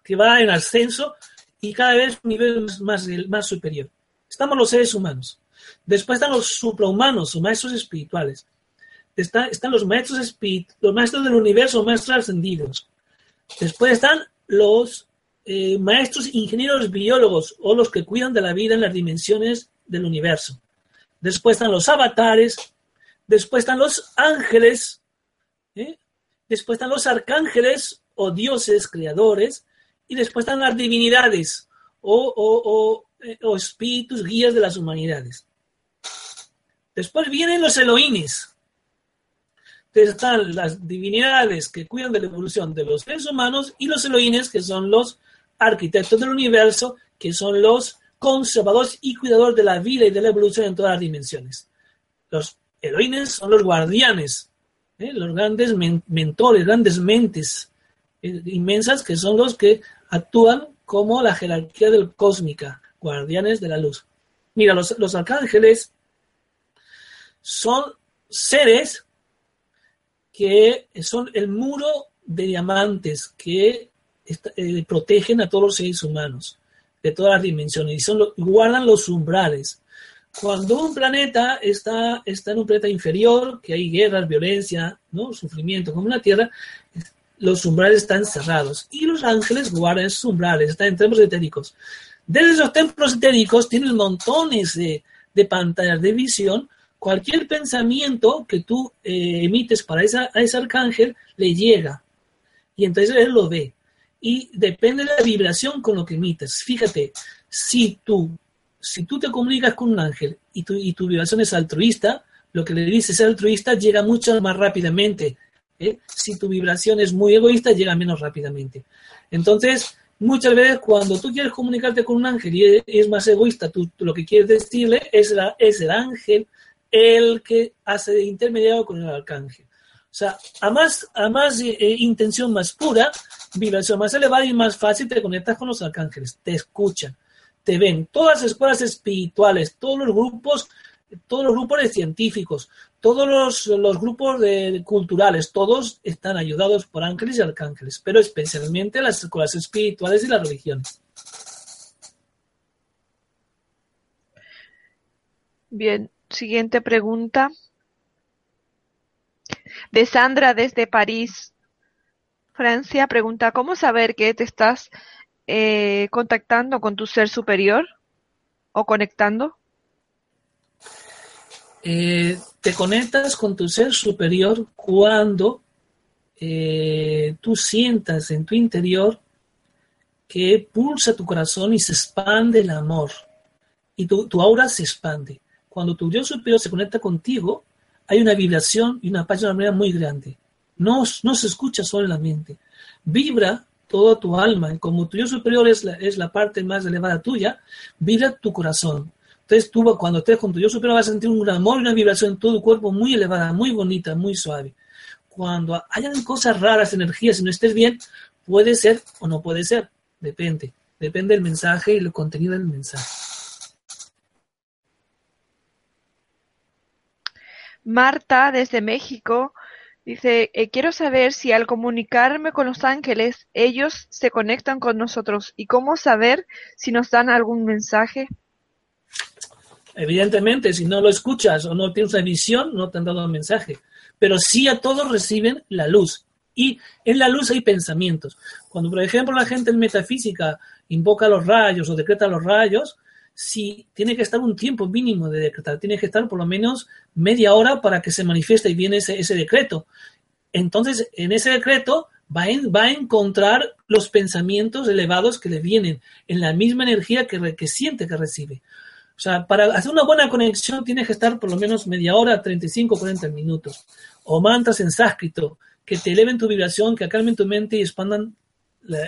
que va en ascenso y cada vez un nivel más, más superior. Estamos los seres humanos. Después están los suprahumanos o maestros espirituales. están los maestros los maestros del universo, maestros ascendidos. Después están los eh, maestros ingenieros biólogos o los que cuidan de la vida en las dimensiones del universo. Después están los avatares, después están los ángeles, ¿eh? después están los arcángeles o dioses creadores, y después están las divinidades o, eh, o espíritus guías de las humanidades. Después vienen los Elohines. están las divinidades que cuidan de la evolución de los seres humanos y los Elohines que son los arquitectos del universo, que son los conservadores y cuidadores de la vida y de la evolución en todas las dimensiones. Los Elohines son los guardianes, ¿eh? los grandes mentores, grandes mentes eh, inmensas que son los que actúan como la jerarquía del cósmica, guardianes de la luz. Mira, los, los arcángeles son seres que son el muro de diamantes que eh, protegen a todos los seres humanos de todas las dimensiones y son guardan los umbrales. Cuando un planeta está, está en un planeta inferior, que hay guerras, violencia, ¿no? sufrimiento, como la Tierra, los umbrales están cerrados y los ángeles guardan esos umbrales, están en templos etéricos. Desde esos templos etéricos tienen montones de, de pantallas de visión cualquier pensamiento que tú eh, emites para esa, a ese arcángel le llega y entonces él lo ve. Y depende de la vibración con lo que emites. Fíjate, si tú, si tú te comunicas con un ángel y tu, y tu vibración es altruista, lo que le dices es altruista llega mucho más rápidamente. ¿eh? Si tu vibración es muy egoísta, llega menos rápidamente. Entonces, muchas veces cuando tú quieres comunicarte con un ángel y es más egoísta, tú, lo que quieres decirle es, la, es el ángel el que hace de intermediario con el arcángel. O sea, a más, a más eh, eh, intención más pura, vibración más elevada y más fácil te conectas con los arcángeles, te escuchan, te ven. Todas las escuelas espirituales, todos los grupos, todos los grupos de científicos, todos los, los grupos de, culturales, todos están ayudados por ángeles y arcángeles, pero especialmente las escuelas espirituales y las religiones. Bien, Siguiente pregunta. De Sandra desde París, Francia, pregunta, ¿cómo saber que te estás eh, contactando con tu ser superior o conectando? Eh, te conectas con tu ser superior cuando eh, tú sientas en tu interior que pulsa tu corazón y se expande el amor y tu, tu aura se expande cuando tu Dios superior se conecta contigo, hay una vibración y una paz de una manera muy grande. No, no se escucha solo en la mente. Vibra toda tu alma. Y como tu Dios superior es la, parte más elevada tuya, vibra tu corazón. Entonces tú cuando estés con tu Dios superior vas a sentir un amor y una vibración en todo tu cuerpo muy elevada, muy bonita, muy suave. Cuando hayan cosas raras, energías, y no estés bien, puede ser o no puede ser. Depende. Depende del mensaje y el contenido del mensaje. Marta, desde México, dice, eh, quiero saber si al comunicarme con los ángeles, ellos se conectan con nosotros y cómo saber si nos dan algún mensaje. Evidentemente, si no lo escuchas o no tienes una visión, no te han dado un mensaje. Pero sí a todos reciben la luz. Y en la luz hay pensamientos. Cuando, por ejemplo, la gente en metafísica invoca los rayos o decreta los rayos, si tiene que estar un tiempo mínimo de decretar, tiene que estar por lo menos media hora para que se manifieste y viene ese, ese decreto. Entonces, en ese decreto va, a encontrar los pensamientos elevados que le vienen en la misma energía que, siente que recibe. O sea, para hacer una buena conexión tiene que estar por lo menos media hora, 35, 40 minutos. O mantras en sánscrito, que te eleven tu vibración, que calmen tu mente y expandan,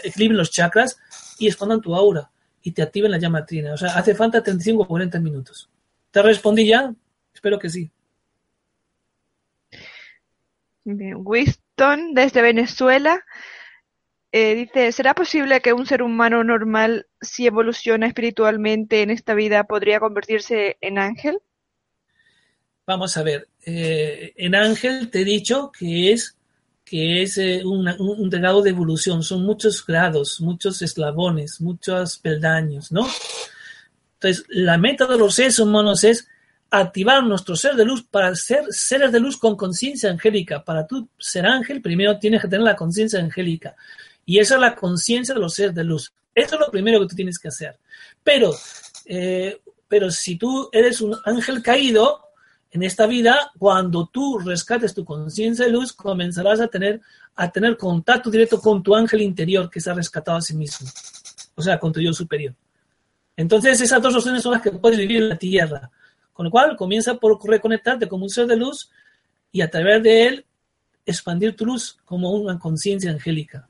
equilibren los chakras y expandan tu aura y te activen la llama trina. O sea, hace falta 35 o 40 minutos. ¿Te respondí ya? Espero que sí. Bien. Winston, desde Venezuela, eh, dice, ¿será posible que un ser humano normal, si evoluciona espiritualmente en esta vida, podría convertirse en ángel? Vamos a ver, eh, en ángel te he dicho que es que es eh, un, un, grado de evolución, son muchos grados, muchos eslabones, muchos peldaños, ¿no? Entonces, la meta de los seres humanos es activar nuestro ser de luz para ser seres de luz con conciencia angélica. Para tú ser ángel, primero tienes que tener la conciencia angélica. Y esa es la conciencia de los seres de luz. Eso es lo primero que tú tienes que hacer. Pero, eh, pero si tú eres un ángel caído, en esta vida, cuando tú rescates tu conciencia de luz, comenzarás a tener, a tener contacto directo con tu ángel interior que se ha rescatado a sí mismo, o sea, con tu yo superior. Entonces, esas dos opciones son las que puedes vivir en la tierra. Con lo cual, comienza por reconectarte como un ser de luz y a través de él expandir tu luz como una conciencia angélica.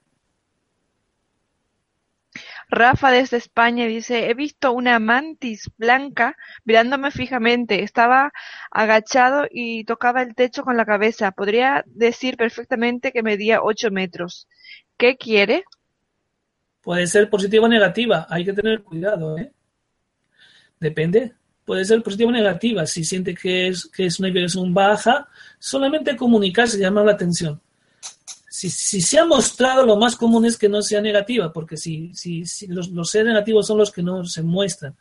Rafa desde España dice, he visto una mantis blanca mirándome fijamente. Estaba agachado y tocaba el techo con la cabeza. Podría decir perfectamente que medía ocho metros. ¿Qué quiere? Puede ser positiva o negativa. Hay que tener cuidado, ¿eh? Depende. Puede ser positiva o negativa. Si siente que es, que es una vibración baja, solamente comunicarse llama la atención si, se ha mostrado, lo más común es que no sea negativa, porque si, si, los, los, seres negativos son los que no se muestran,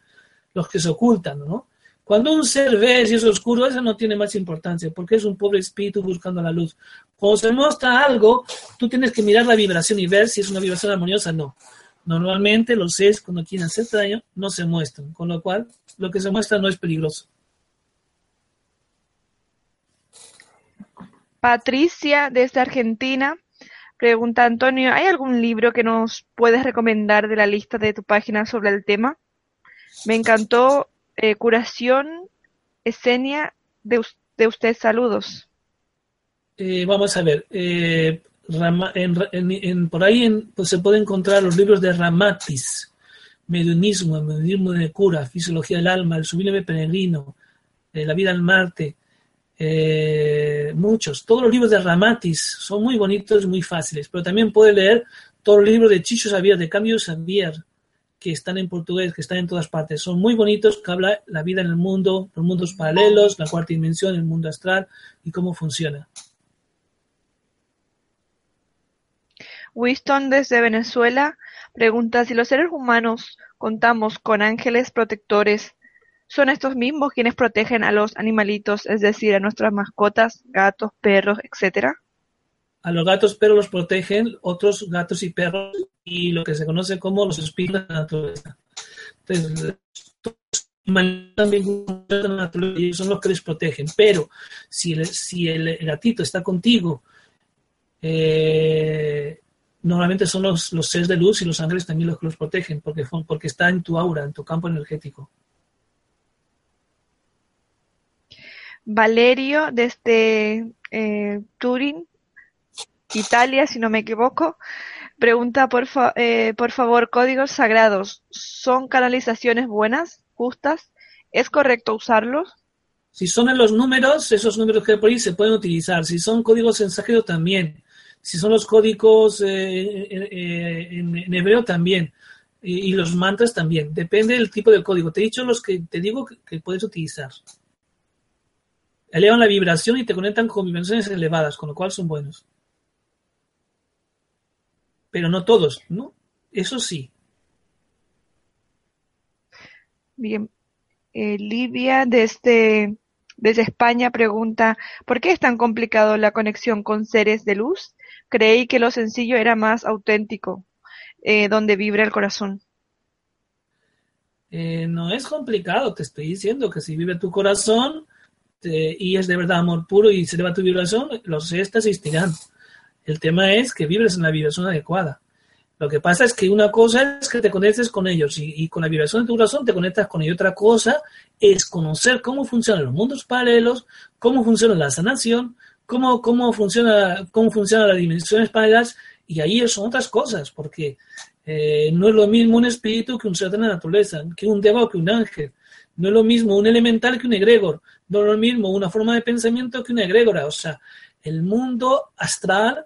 los que se ocultan, ¿no? Cuando un ser ve si es oscuro, eso no tiene más importancia, porque es un pobre espíritu buscando la luz. Cuando se muestra algo, tú tienes que mirar la vibración y ver si es una vibración armoniosa o no. Normalmente los seres cuando quieren hacer daño no se muestran, con lo cual lo que se muestra no es peligroso. Patricia desde Argentina pregunta Antonio, ¿hay algún libro que nos puedes recomendar de la lista de tu página sobre el tema? Me encantó eh, Curación Esenia de, usted. Saludos. Eh, vamos a ver. Eh, por ahí pues se pueden encontrar los libros de Ramatis, Mediunismo, Mediunismo de Cura, Fisiología del Alma, El Sublime Peregrino, La Vida al Marte, eh, muchos. Todos los libros de Ramatis son muy bonitos muy fáciles, pero también puede leer todos los libros de Chicho Xavier, de Cambio Xavier, que están en portugués, que están en todas partes. Son muy bonitos, que habla la vida en el mundo, los mundos paralelos, la cuarta dimensión, el mundo astral y cómo funciona. Winston desde Venezuela pregunta si los seres humanos contamos con ángeles protectores son estos mismos quienes protegen a los animalitos, es decir, a nuestras mascotas, gatos, perros, etcétera. A los gatos, perros los protegen otros gatos y perros y lo que se conoce como los espíritus de la naturaleza. Entonces, también son los que les protegen. Pero si el, si el gatito está contigo, eh, normalmente son los, los seres de luz y los ángeles también los que los protegen, porque, porque está en tu aura, en tu campo energético. Valerio desde eh, Turín, Italia, si no me equivoco, pregunta por, eh, por favor, códigos sagrados, ¿son canalizaciones buenas, justas? ¿Es correcto usarlos? Si son en los números, esos números que hay por ahí se pueden utilizar. Si son códigos mensajeros, también. Si son los códigos eh, en, hebreo, también. Y, los mantras también. Depende del tipo de código. Te he dicho los que te digo que puedes utilizar elevan la vibración y te conectan con vibraciones elevadas, con lo cual son buenos. Pero no todos, ¿no? Eso sí. Bien. Eh, Livia desde, desde España pregunta, ¿por qué es tan complicado la conexión con seres de luz? Creí que lo sencillo era más auténtico, eh, donde vibra el corazón. Eh, no es complicado, te estoy diciendo que si vive tu corazón, este, y es de verdad amor puro y se eleva tu vibración, los estas existirán. El tema es que vibres en la vibración adecuada. Lo que pasa es que una cosa es que te conectes con ellos y, con la vibración de tu corazón te conectas con ellos. Otra cosa es conocer cómo funcionan los mundos paralelos, cómo funciona la sanación, cómo, cómo, funciona, cómo funcionan las dimensiones paralelas y ahí son otras cosas, porque eh, no es lo mismo un espíritu que un ser de la naturaleza, que un deva que un ángel. No es lo mismo un elemental que un egregor. No es lo mismo una forma de pensamiento que una egregora. O sea, el mundo astral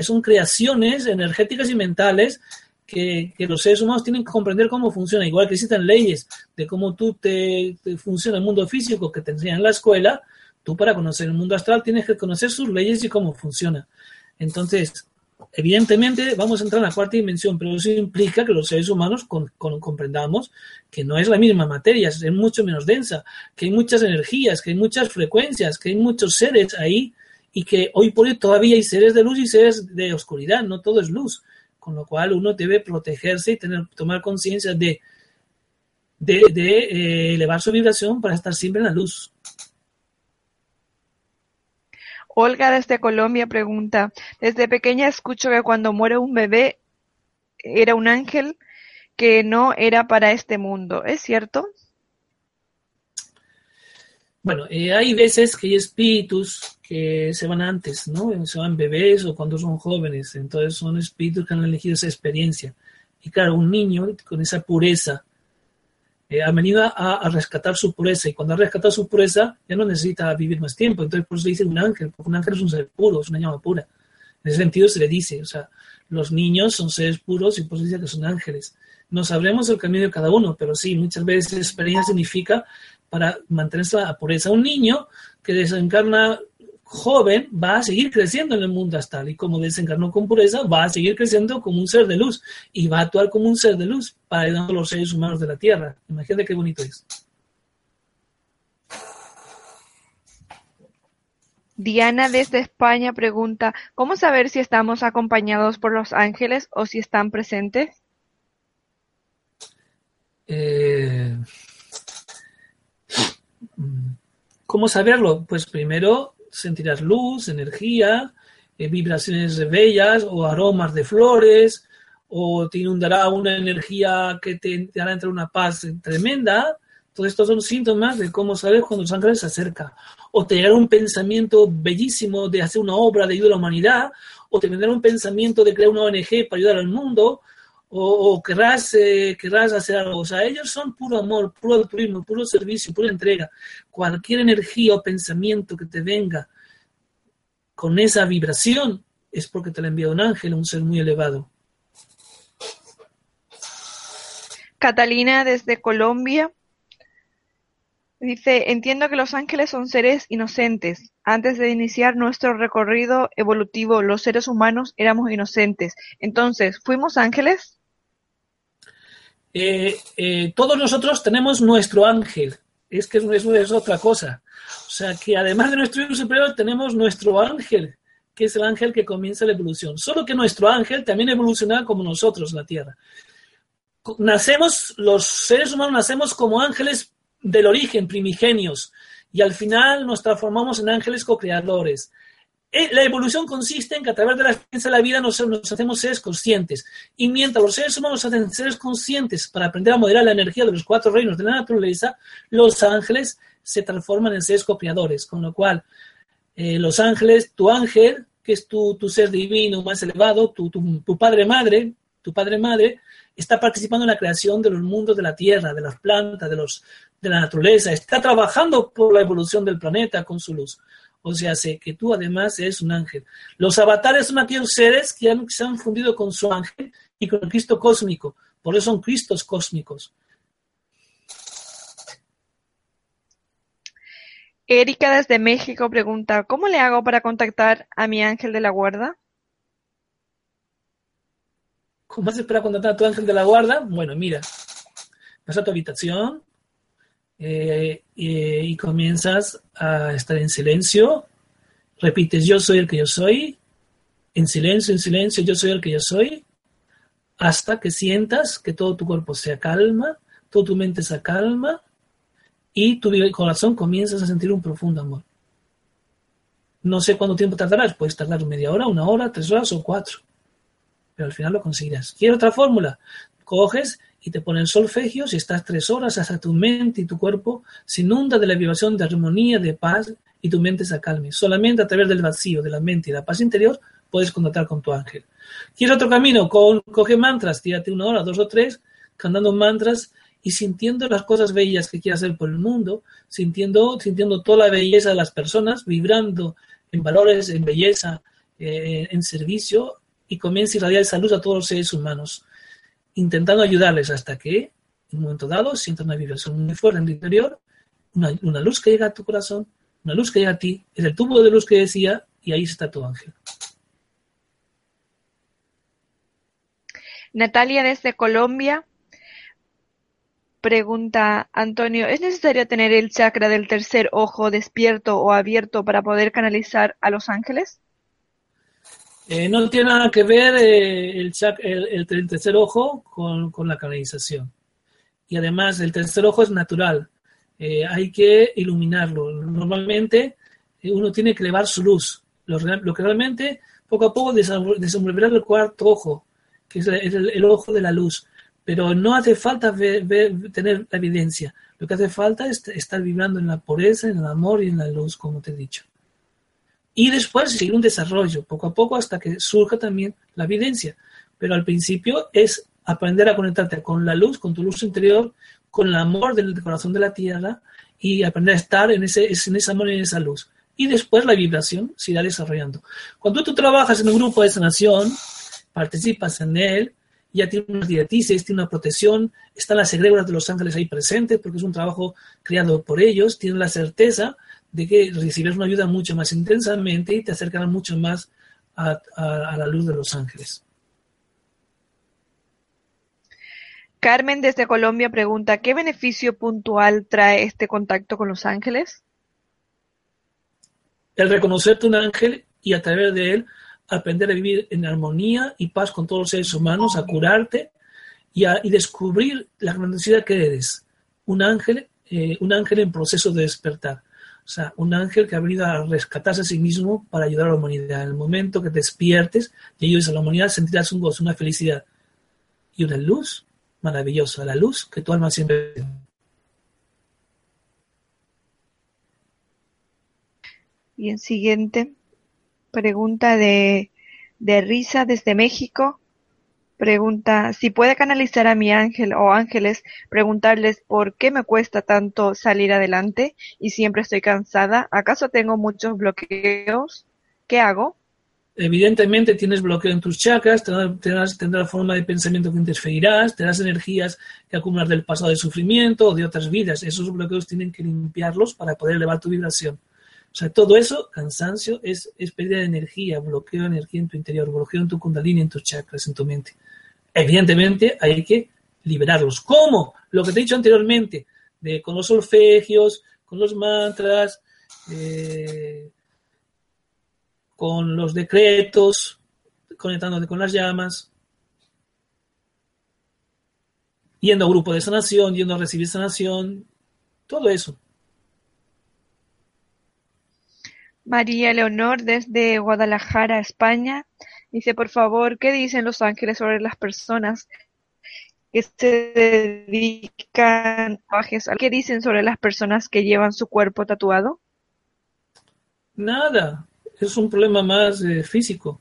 son creaciones energéticas y mentales que, los seres humanos tienen que comprender cómo funciona, igual que existen leyes de cómo tú te, funciona el mundo físico que te enseñan en la escuela, tú para conocer el mundo astral tienes que conocer sus leyes y cómo funciona. Entonces, evidentemente vamos a entrar en la cuarta dimensión, pero eso implica que los seres humanos comprendamos que no es la misma materia, es mucho menos densa, que hay muchas energías, que hay muchas frecuencias, que hay muchos seres ahí y que hoy por hoy todavía hay seres de luz y seres de oscuridad, no todo es luz con lo cual uno debe protegerse y tener, tomar conciencia de, eh, elevar su vibración para estar siempre en la luz. Olga desde Colombia pregunta, desde pequeña escucho que cuando muere un bebé era un ángel que no era para este mundo, ¿es cierto? Bueno, eh, hay veces que hay espíritus que se van antes, ¿no? Se van bebés o cuando son jóvenes, entonces son espíritus que han elegido esa experiencia. Y claro, un niño con esa pureza eh, ha venido a, rescatar su pureza y cuando ha rescatado su pureza ya no necesita vivir más tiempo. Entonces por eso se dice un ángel, porque un ángel es un ser puro, es una llama pura. En ese sentido se le dice, o sea, los niños son seres puros y por eso dice que son ángeles. No sabremos el camino de cada uno, pero sí, muchas veces experiencia significa para mantenerse la pureza. Un niño que desencarna joven va a seguir creciendo en el mundo astral y como desencarnó con pureza va a seguir creciendo como un ser de luz y va a actuar como un ser de luz para ayudar a los seres humanos de la Tierra. Imagínate qué bonito es. Diana desde España pregunta, ¿cómo saber si estamos acompañados por los ángeles o si están presentes? Eh, ¿Cómo saberlo? Pues primero sentirás luz, energía, eh, vibraciones bellas o aromas de flores, o te inundará una energía que te, hará entrar una paz tremenda. Todos estos son síntomas de cómo sabes cuando los ángeles se acerca. O te llegará un pensamiento bellísimo de hacer una obra de ayuda a la humanidad, o te vendrá un pensamiento de crear una ONG para ayudar al mundo, o, querrás, eh, querrás hacer algo. O sea, ellos son puro amor, puro altruismo, puro servicio, pura entrega. Cualquier energía o pensamiento que te venga con esa vibración es porque te la envía un ángel, un ser muy elevado. Catalina desde Colombia dice, entiendo que los ángeles son seres inocentes. Antes de iniciar nuestro recorrido evolutivo, los seres humanos éramos inocentes. Entonces, ¿fuimos ángeles? Eh, eh, todos nosotros tenemos nuestro ángel. Es que eso es otra cosa. O sea, que además de nuestro hijo superior tenemos nuestro ángel, que es el ángel que comienza la evolución. Solo que nuestro ángel también evoluciona como nosotros la Tierra. Nacemos, los seres humanos nacemos como ángeles del origen, primigenios, y al final nos transformamos en ángeles co-creadores. Eh, la evolución consiste en que a través de la experiencia de la vida nos, hacemos seres conscientes. Y mientras los seres humanos hacen seres conscientes para aprender a moderar la energía de los cuatro reinos de la naturaleza, los ángeles se transforman en seres copiadores. Con lo cual, eh, los ángeles, tu ángel, que es tu, ser divino más elevado, tu, tu padre madre, tu padre madre, está participando en la creación de los mundos de la tierra, de las plantas, de, los, de la naturaleza, está trabajando por la evolución del planeta con su luz. O sea, sé que tú además eres un ángel. Los avatares son aquellos seres que, se han fundido con su ángel y con el Cristo cósmico. Por eso son Cristos cósmicos. Erika desde México pregunta, ¿cómo le hago para contactar a mi ángel de la guarda? ¿Cómo haces para contactar a tu ángel de la guarda? Bueno, mira, vas a tu habitación, eh, y comienzas a estar en silencio, repites yo soy el que yo soy, en silencio, en silencio, yo soy el que yo soy, hasta que sientas que todo tu cuerpo se calma, toda tu mente se calma y tu corazón comienzas a sentir un profundo amor. No sé cuánto tiempo tardarás, puedes tardar media hora, una hora, tres horas o cuatro, pero al final lo conseguirás. ¿Quieres otra fórmula? Coges y te ponen solfegios y estás tres horas hasta tu mente y tu cuerpo se inunda de la vibración de armonía, de paz y tu mente se acalme. Solamente a través del vacío de la mente y la paz interior puedes contactar con tu ángel. ¿Quieres otro camino? Con, coge mantras, tírate una hora, dos o tres, cantando mantras y sintiendo las cosas bellas que quieras hacer por el mundo, sintiendo, sintiendo toda la belleza de las personas, vibrando en valores, en belleza, eh, en servicio y comienza a irradiar salud a todos los seres humanos, intentando ayudarles hasta que en un momento dado sientas una vibración muy fuerte en el interior, una, una luz que llega a tu corazón, una luz que llega a ti, es el tubo de luz que decía y ahí está tu ángel. Natalia desde Colombia pregunta Antonio, ¿es necesario tener el chakra del tercer ojo despierto o abierto para poder canalizar a los ángeles? Eh, no tiene nada que ver eh, el, el, tercer ojo con, la canalización. Y además el tercer ojo es natural, eh, hay que iluminarlo. Normalmente uno tiene que elevar su luz. Lo, lo que realmente poco a poco desenvolverá el cuarto ojo, que es el, ojo de la luz. Pero no hace falta tener la evidencia. Lo que hace falta es estar vibrando en la pureza, en el amor y en la luz, como te he dicho. Y después seguir un desarrollo, poco a poco, hasta que surja también la evidencia. Pero al principio es aprender a conectarte con la luz, con tu luz interior, con el amor del corazón de la tierra y aprender a estar en ese, en ese amor y en esa luz. Y después la vibración se irá desarrollando. Cuando tú trabajas en un grupo de sanación, participas en él, ya tiene unas directrices, tiene una protección, están las egregoras de los ángeles ahí presentes, porque es un trabajo creado por ellos, tienen la certeza de que recibirás una ayuda mucho más intensamente y te acercarán mucho más a, a la luz de los ángeles. Carmen desde Colombia pregunta, ¿qué beneficio puntual trae este contacto con los ángeles? El reconocerte un ángel y a través de él aprender a vivir en armonía y paz con todos los seres humanos, a curarte y, a, descubrir la grandiosidad que eres. Un ángel, eh, un ángel en proceso de despertar. O sea, un ángel que ha venido a rescatarse a sí mismo para ayudar a la humanidad. En el momento que despiertes y ayudes a la humanidad, sentirás un gozo, una felicidad y una luz maravillosa, la luz que tu alma siempre. Y en siguiente, Pregunta de, de Risa desde México. Pregunta, si puede canalizar a mi ángel o ángeles, preguntarles por qué me cuesta tanto salir adelante y siempre estoy cansada. ¿Acaso tengo muchos bloqueos? ¿Qué hago? Evidentemente tienes bloqueo en tus chakras, tendrás, tendrás forma de pensamiento que interferirás, tendrás energías que acumular del pasado de sufrimiento o de otras vidas. Esos bloqueos tienen que limpiarlos para poder elevar tu vibración. O sea, todo eso, cansancio, es, pérdida de energía, bloqueo de energía en tu interior, bloqueo en tu kundalini, en tus chakras, en tu mente. Evidentemente hay que liberarlos. ¿Cómo? Lo que te he dicho anteriormente, de, con los solfegios, con los mantras, eh, con los decretos, conectándote con las llamas, yendo a grupo de sanación, yendo a recibir sanación, todo eso. María Leonor desde Guadalajara, España, dice, por favor, ¿qué dicen los ángeles sobre las personas que se dedican a ¿Qué dicen sobre las personas que llevan su cuerpo tatuado? Nada, es un problema más eh, físico.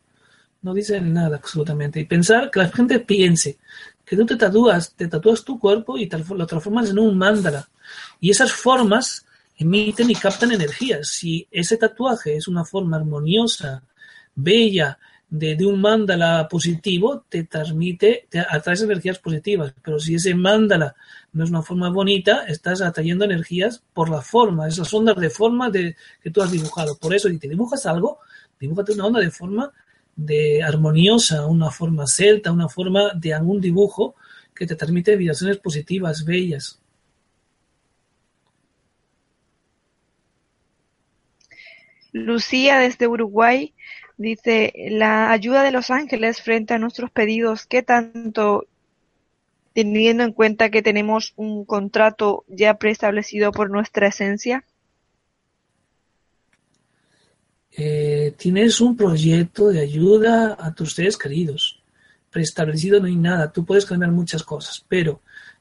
No dicen nada absolutamente. Y pensar que la gente piense que tú te tatúas, te tatúas tu cuerpo y te lo transformas en un mandala. Y esas formas emiten y captan energía. Si ese tatuaje es una forma armoniosa, bella, de, un mandala positivo, te transmite, te atraes energías positivas. Pero si ese mandala no es una forma bonita, estás atrayendo energías por la forma, esas ondas de forma de, que tú has dibujado. Por eso, si te dibujas algo, dibújate una onda de forma de armoniosa, una forma celta, una forma de algún dibujo que te transmite vibraciones positivas, bellas. Lucía desde Uruguay dice, la ayuda de los ángeles frente a nuestros pedidos, ¿qué tanto teniendo en cuenta que tenemos un contrato ya preestablecido por nuestra esencia? Eh, tienes un proyecto de ayuda a tus seres queridos. Preestablecido no hay nada. Tú puedes cambiar muchas cosas, pero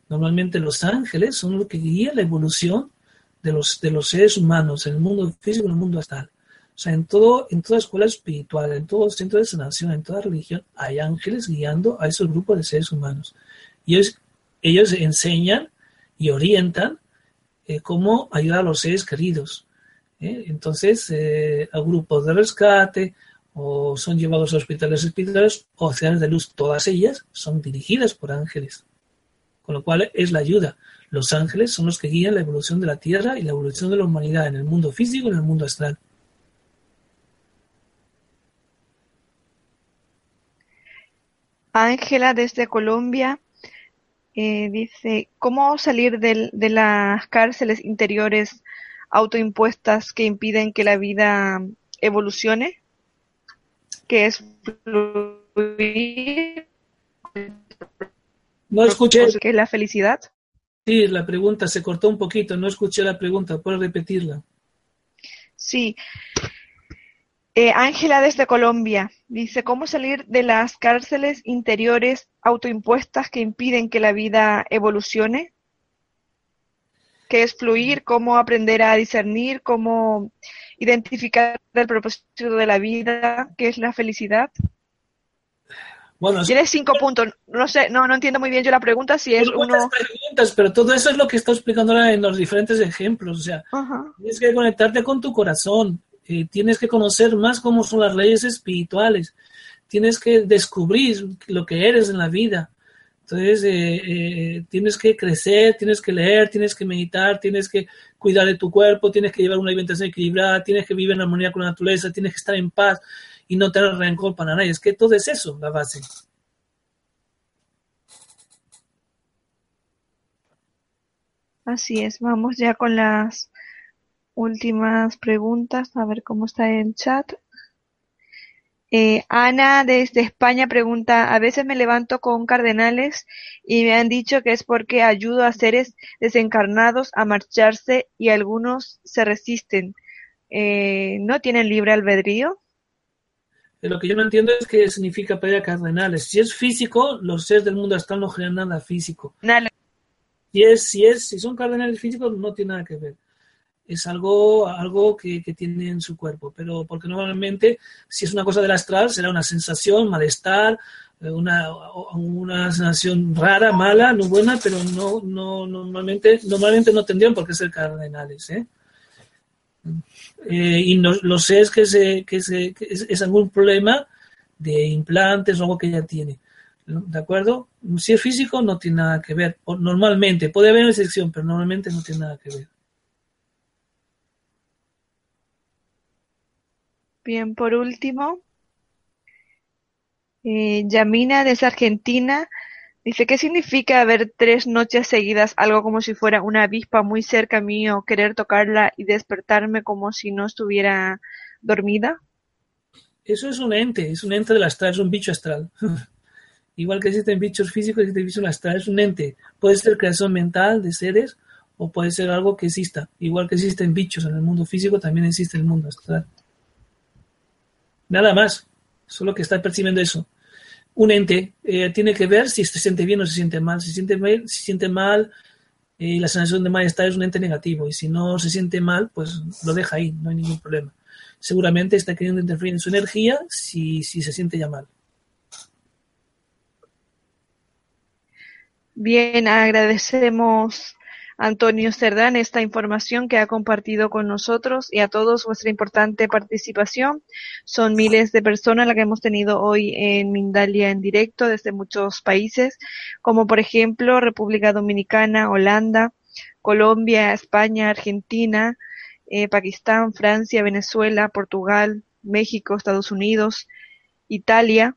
normalmente los ángeles son los que guían la evolución de los, de los seres humanos, en el mundo físico y en el mundo astral. O sea, en, todo, en toda escuela espiritual, en todo centro de sanación, en toda religión, hay ángeles guiando a esos grupos de seres humanos. Y ellos, ellos enseñan y orientan eh, cómo ayudar a los seres queridos. ¿eh? Entonces, eh, a grupos de rescate o son llevados a hospitales espirituales o ciudades de luz, todas ellas son dirigidas por ángeles. Con lo cual es la ayuda. Los ángeles son los que guían la evolución de la Tierra y la evolución de la humanidad en el mundo físico y en el mundo astral. Ángela desde Colombia eh, dice, ¿cómo salir de las cárceles interiores autoimpuestas que impiden que la vida evolucione? Que es fluir. No escuché. ¿Qué es la felicidad? Sí, la pregunta se cortó un poquito, no escuché la pregunta, ¿puedes repetirla? Sí. Eh, Ángela desde Colombia dice, ¿cómo salir de las cárceles interiores autoimpuestas que impiden que la vida evolucione? ¿Qué es fluir? ¿Cómo aprender a discernir? ¿Cómo identificar el propósito de la vida? ¿Qué es la felicidad? Bueno, Tienes cinco puntos. No sé, no, no entiendo muy bien yo la pregunta si es uno. Preguntas, pero todo eso es lo que está explicando ahora en los diferentes ejemplos. O sea, tienes que conectarte con tu corazón, eh, tienes que conocer más cómo son las leyes espirituales, tienes que descubrir lo que eres en la vida. Entonces, eh, eh, tienes que crecer, tienes que leer, tienes que meditar, tienes que cuidar de tu cuerpo, tienes que llevar una alimentación equilibrada, tienes que vivir en armonía con la naturaleza, tienes que estar en paz y no tener rencor para nadie. Es que todo es eso, la base. Así es, vamos ya con las últimas preguntas, a ver cómo está el chat. Eh, Ana desde España pregunta, a veces me levanto con cardenales y me han dicho que es porque ayudo a seres desencarnados a marcharse y algunos se resisten. Eh, ¿No tienen libre albedrío? Lo que yo no entiendo es qué significa pedir a cardenales. Si es físico, los seres del mundo astral no generan nada físico. Nada. Si es, si es, si son cardenales físicos, no tiene nada que ver es algo, algo que, tiene en su cuerpo, pero porque normalmente si es una cosa del astral será una sensación, malestar, eh, una, una sensación rara, mala, no buena, pero no, no normalmente, normalmente no tendrían por qué ser cardenales. ¿eh? Eh, y no, lo sé es que, se, que, se, es, algún problema de implantes o algo que ya tiene. ¿De acuerdo? Si es físico, no tiene nada que ver. Normalmente, puede haber una excepción, pero normalmente no tiene nada que ver. Bien, por último, eh, Yamina desde Argentina dice, ¿qué significa ver tres noches seguidas algo como si fuera una avispa muy cerca mío, querer tocarla y despertarme como si no estuviera dormida? Eso es un ente, es un ente del astral, es un bicho astral. Igual que existen bichos físicos, existe bicho astral, es un ente. Puede ser creación mental de seres o puede ser algo que exista. Igual que existen bichos en el mundo físico, también existe el mundo astral. Nada más. Solo que está percibiendo eso. Un ente eh, tiene que ver si se siente bien o se siente mal. Si se siente mal, si siente mal eh, la sensación de malestar es un ente negativo. Y si no se siente mal, pues lo deja ahí, no hay ningún problema. Seguramente está queriendo interferir en su energía si, si se siente ya mal. Bien, agradecemos Antonio Cerdán esta información que ha compartido con nosotros y a todos vuestra importante participación. Son miles de personas las que hemos tenido hoy en Mindalia en directo desde muchos países, como por ejemplo República Dominicana, Holanda, Colombia, España, Argentina, eh, Pakistán, Francia, Venezuela, Portugal, México, Estados Unidos, Italia,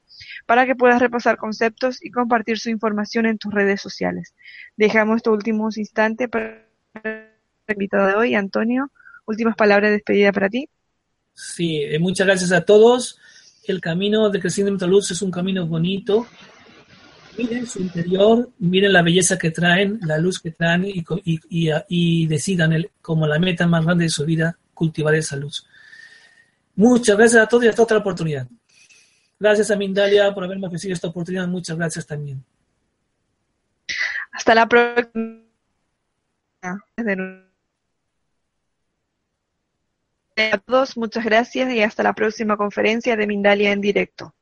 para que puedas repasar conceptos y compartir su información en tus redes sociales. Dejamos estos últimos instantes para el invitado de hoy, Antonio. últimas palabras de despedida para ti. Sí, eh, muchas gracias a todos. El camino de crecimiento de luz es un camino bonito. Miren su interior, miren la belleza que traen, la luz que traen y, y, y, decidan el, como la meta más grande de su vida cultivar esa luz. Muchas gracias a todos y hasta otra oportunidad. Gracias a Mindalia por haberme ofrecido esta oportunidad. Muchas gracias también. Hasta la próxima. Todos, muchas gracias y hasta la próxima conferencia de Mindalia en directo.